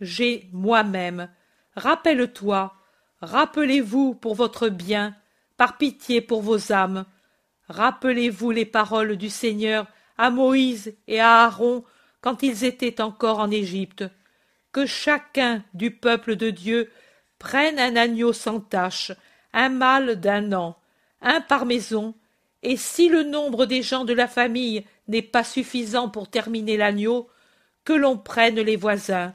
J'ai moi-même. Rappelle-toi, rappelez-vous pour votre bien, par pitié pour vos âmes. Rappelez-vous les paroles du Seigneur à Moïse et à Aaron quand ils étaient encore en Égypte que chacun du peuple de Dieu prenne un agneau sans tache, un mâle d'un an, un par maison, et si le nombre des gens de la famille n'est pas suffisant pour terminer l'agneau, que l'on prenne les voisins.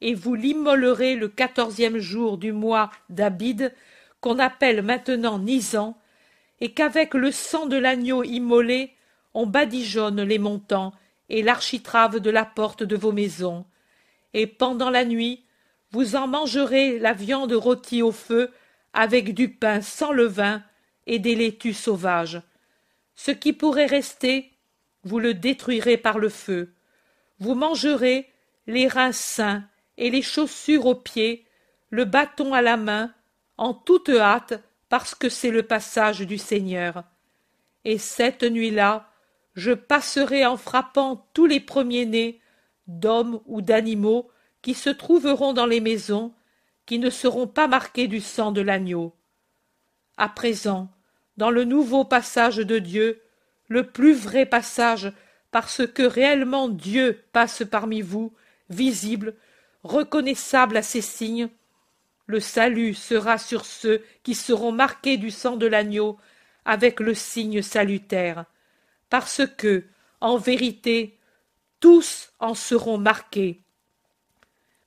Et vous l'immolerez le quatorzième jour du mois d'Abid, qu'on appelle maintenant Nisan, et qu'avec le sang de l'agneau immolé, on badigeonne les montants et l'architrave de la porte de vos maisons et pendant la nuit vous en mangerez la viande rôtie au feu avec du pain sans levain et des laitues sauvages. Ce qui pourrait rester, vous le détruirez par le feu. Vous mangerez les reins sains et les chaussures aux pieds, le bâton à la main, en toute hâte, parce que c'est le passage du Seigneur. Et cette nuit-là, je passerai en frappant tous les premiers-nés d'hommes ou d'animaux qui se trouveront dans les maisons, qui ne seront pas marqués du sang de l'agneau. À présent, dans le nouveau passage de Dieu, le plus vrai passage, parce que réellement Dieu passe parmi vous, visible, reconnaissable à ses signes, le salut sera sur ceux qui seront marqués du sang de l'agneau avec le signe salutaire, parce que, en vérité, tous en seront marqués.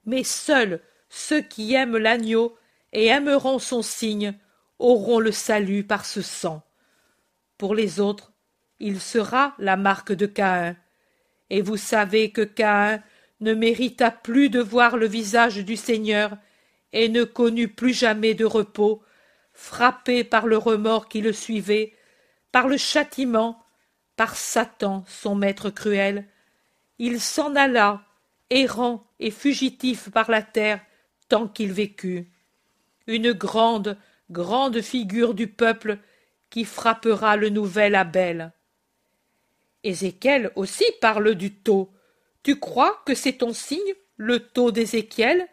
Mais seuls ceux qui aiment l'agneau et aimeront son signe auront le salut par ce sang. Pour les autres, il sera la marque de Caïn. Et vous savez que Caïn ne mérita plus de voir le visage du Seigneur et ne connut plus jamais de repos, frappé par le remords qui le suivait, par le châtiment, par Satan, son maître cruel, il s'en alla, errant et fugitif par la terre, tant qu'il vécut. Une grande, grande figure du peuple qui frappera le nouvel Abel. Ézéchiel aussi parle du taux. Tu crois que c'est ton signe, le taux d'Ézéchiel?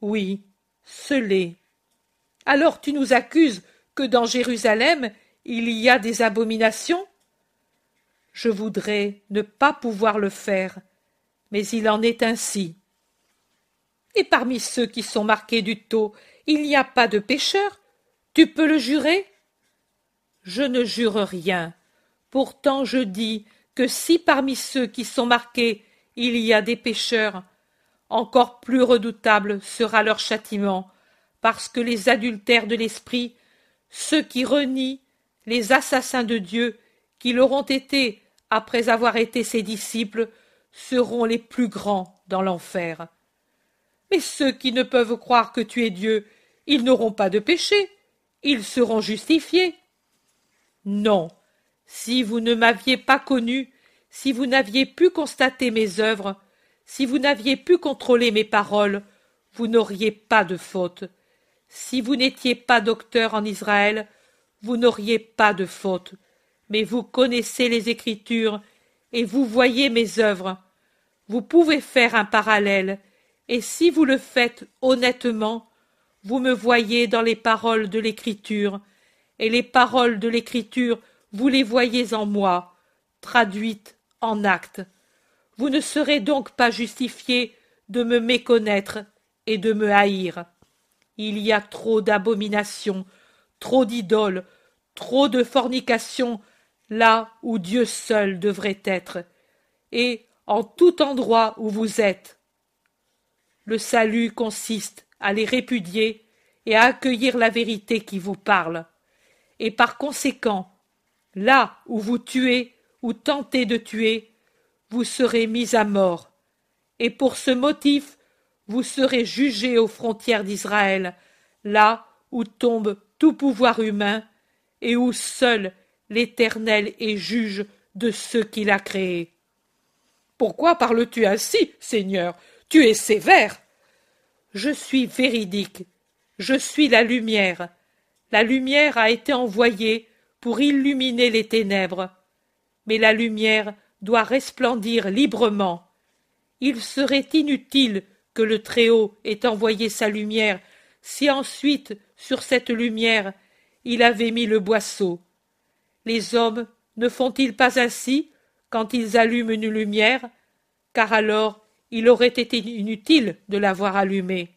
Oui, ce l'est. Alors tu nous accuses que dans Jérusalem il y a des abominations? Je voudrais ne pas pouvoir le faire, mais il en est ainsi. Et parmi ceux qui sont marqués du taux, il n'y a pas de pécheurs Tu peux le jurer? Je ne jure rien. Pourtant je dis que si parmi ceux qui sont marqués il y a des pécheurs, encore plus redoutable sera leur châtiment, parce que les adultères de l'esprit, ceux qui renient, les assassins de Dieu, qui l'auront été après avoir été ses disciples, seront les plus grands dans l'enfer. Mais ceux qui ne peuvent croire que tu es Dieu, ils n'auront pas de péché, ils seront justifiés. Non, si vous ne m'aviez pas connu, si vous n'aviez pu constater mes œuvres, si vous n'aviez pu contrôler mes paroles, vous n'auriez pas de faute. Si vous n'étiez pas docteur en Israël, vous n'auriez pas de faute. Mais vous connaissez les Écritures et vous voyez mes œuvres. Vous pouvez faire un parallèle, et si vous le faites honnêtement, vous me voyez dans les paroles de l'Écriture, et les paroles de l'Écriture, vous les voyez en moi, traduites en actes. Vous ne serez donc pas justifié de me méconnaître et de me haïr. Il y a trop d'abominations, trop d'idoles, trop de fornications là où Dieu seul devrait être, et en tout endroit où vous êtes. Le salut consiste à les répudier et à accueillir la vérité qui vous parle. Et par conséquent, là où vous tuez ou tentez de tuer, vous serez mis à mort. Et pour ce motif, vous serez jugés aux frontières d'Israël, là où tombe tout pouvoir humain, et où seul l'Éternel est juge de ceux qu'il a créés. Pourquoi parles-tu ainsi, Seigneur? Tu es sévère. Je suis véridique. Je suis la lumière. La lumière a été envoyée pour illuminer les ténèbres. Mais la lumière doit resplendir librement. Il serait inutile que le Très-Haut ait envoyé sa lumière si ensuite, sur cette lumière, il avait mis le boisseau. Les hommes ne font-ils pas ainsi quand ils allument une lumière, car alors il aurait été inutile de l'avoir allumée.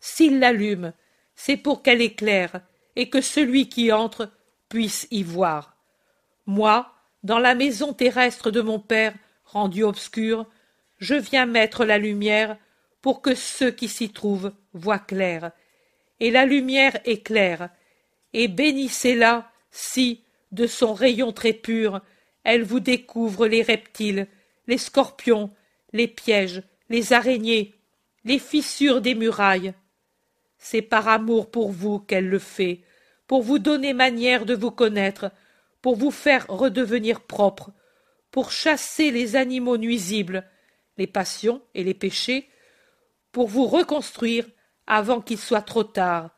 S'ils l'allument, c'est pour qu'elle éclaire et que celui qui entre puisse y voir. Moi, dans la maison terrestre de mon Père, rendue obscure, je viens mettre la lumière pour que ceux qui s'y trouvent voient clair. Et la lumière est claire, et bénissez-la si, de son rayon très pur, elle vous découvre les reptiles, les scorpions, les pièges, les araignées, les fissures des murailles. C'est par amour pour vous qu'elle le fait, pour vous donner manière de vous connaître, pour vous faire redevenir propre, pour chasser les animaux nuisibles, les passions et les péchés, pour vous reconstruire avant qu'il soit trop tard,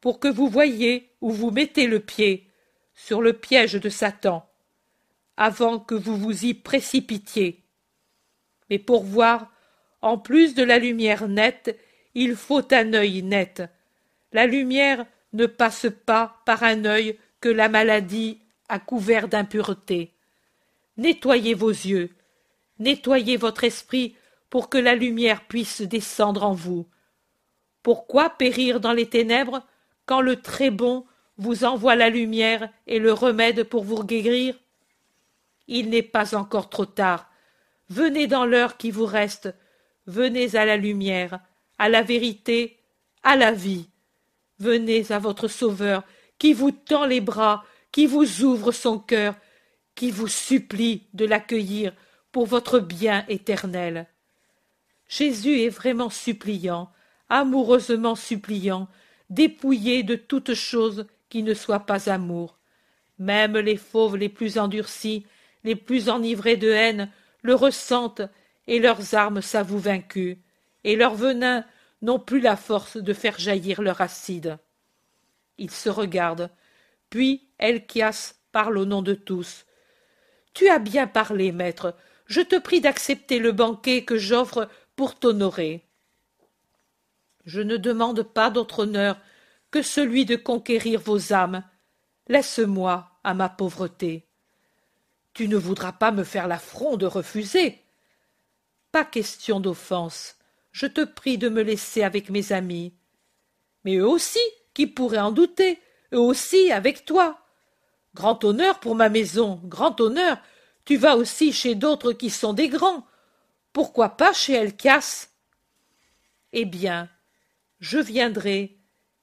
pour que vous voyiez où vous mettez le pied, sur le piège de Satan, avant que vous vous y précipitiez. Mais pour voir, en plus de la lumière nette, il faut un œil net. La lumière ne passe pas par un œil que la maladie à couvert d'impureté. Nettoyez vos yeux, nettoyez votre esprit pour que la lumière puisse descendre en vous. Pourquoi périr dans les ténèbres quand le très bon vous envoie la lumière et le remède pour vous guérir? Il n'est pas encore trop tard. Venez dans l'heure qui vous reste, venez à la lumière, à la vérité, à la vie. Venez à votre Sauveur qui vous tend les bras qui vous ouvre son cœur, qui vous supplie de l'accueillir pour votre bien éternel. Jésus est vraiment suppliant, amoureusement suppliant, dépouillé de toute chose qui ne soit pas amour. Même les fauves les plus endurcis, les plus enivrés de haine, le ressentent, et leurs armes s'avouent vaincues, et leurs venins n'ont plus la force de faire jaillir leur acide. Ils se regardent, puis Elchias parle au nom de tous. Tu as bien parlé, maître. Je te prie d'accepter le banquet que j'offre pour t'honorer. Je ne demande pas d'autre honneur que celui de conquérir vos âmes. Laisse-moi à ma pauvreté. Tu ne voudras pas me faire l'affront de refuser. Pas question d'offense. Je te prie de me laisser avec mes amis. Mais eux aussi, qui pourraient en douter, eux aussi avec toi. Grand honneur pour ma maison, grand honneur. Tu vas aussi chez d'autres qui sont des grands. Pourquoi pas chez Elcas? Eh bien, je viendrai,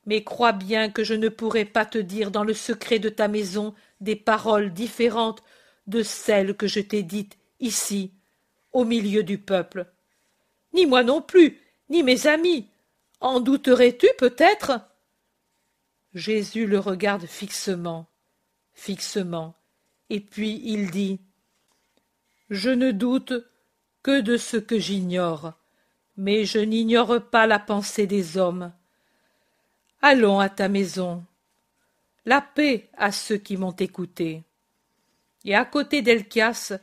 mais crois bien que je ne pourrai pas te dire dans le secret de ta maison des paroles différentes de celles que je t'ai dites ici, au milieu du peuple. Ni moi non plus, ni mes amis. En douterais-tu peut-être? Jésus le regarde fixement, fixement, et puis il dit Je ne doute que de ce que j'ignore, mais je n'ignore pas la pensée des hommes. Allons à ta maison. La paix à ceux qui m'ont écouté. Et à côté d'Elchias,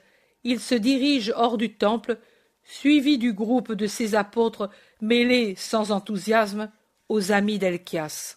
il se dirige hors du temple, suivi du groupe de ses apôtres mêlés sans enthousiasme aux amis d'Elchias.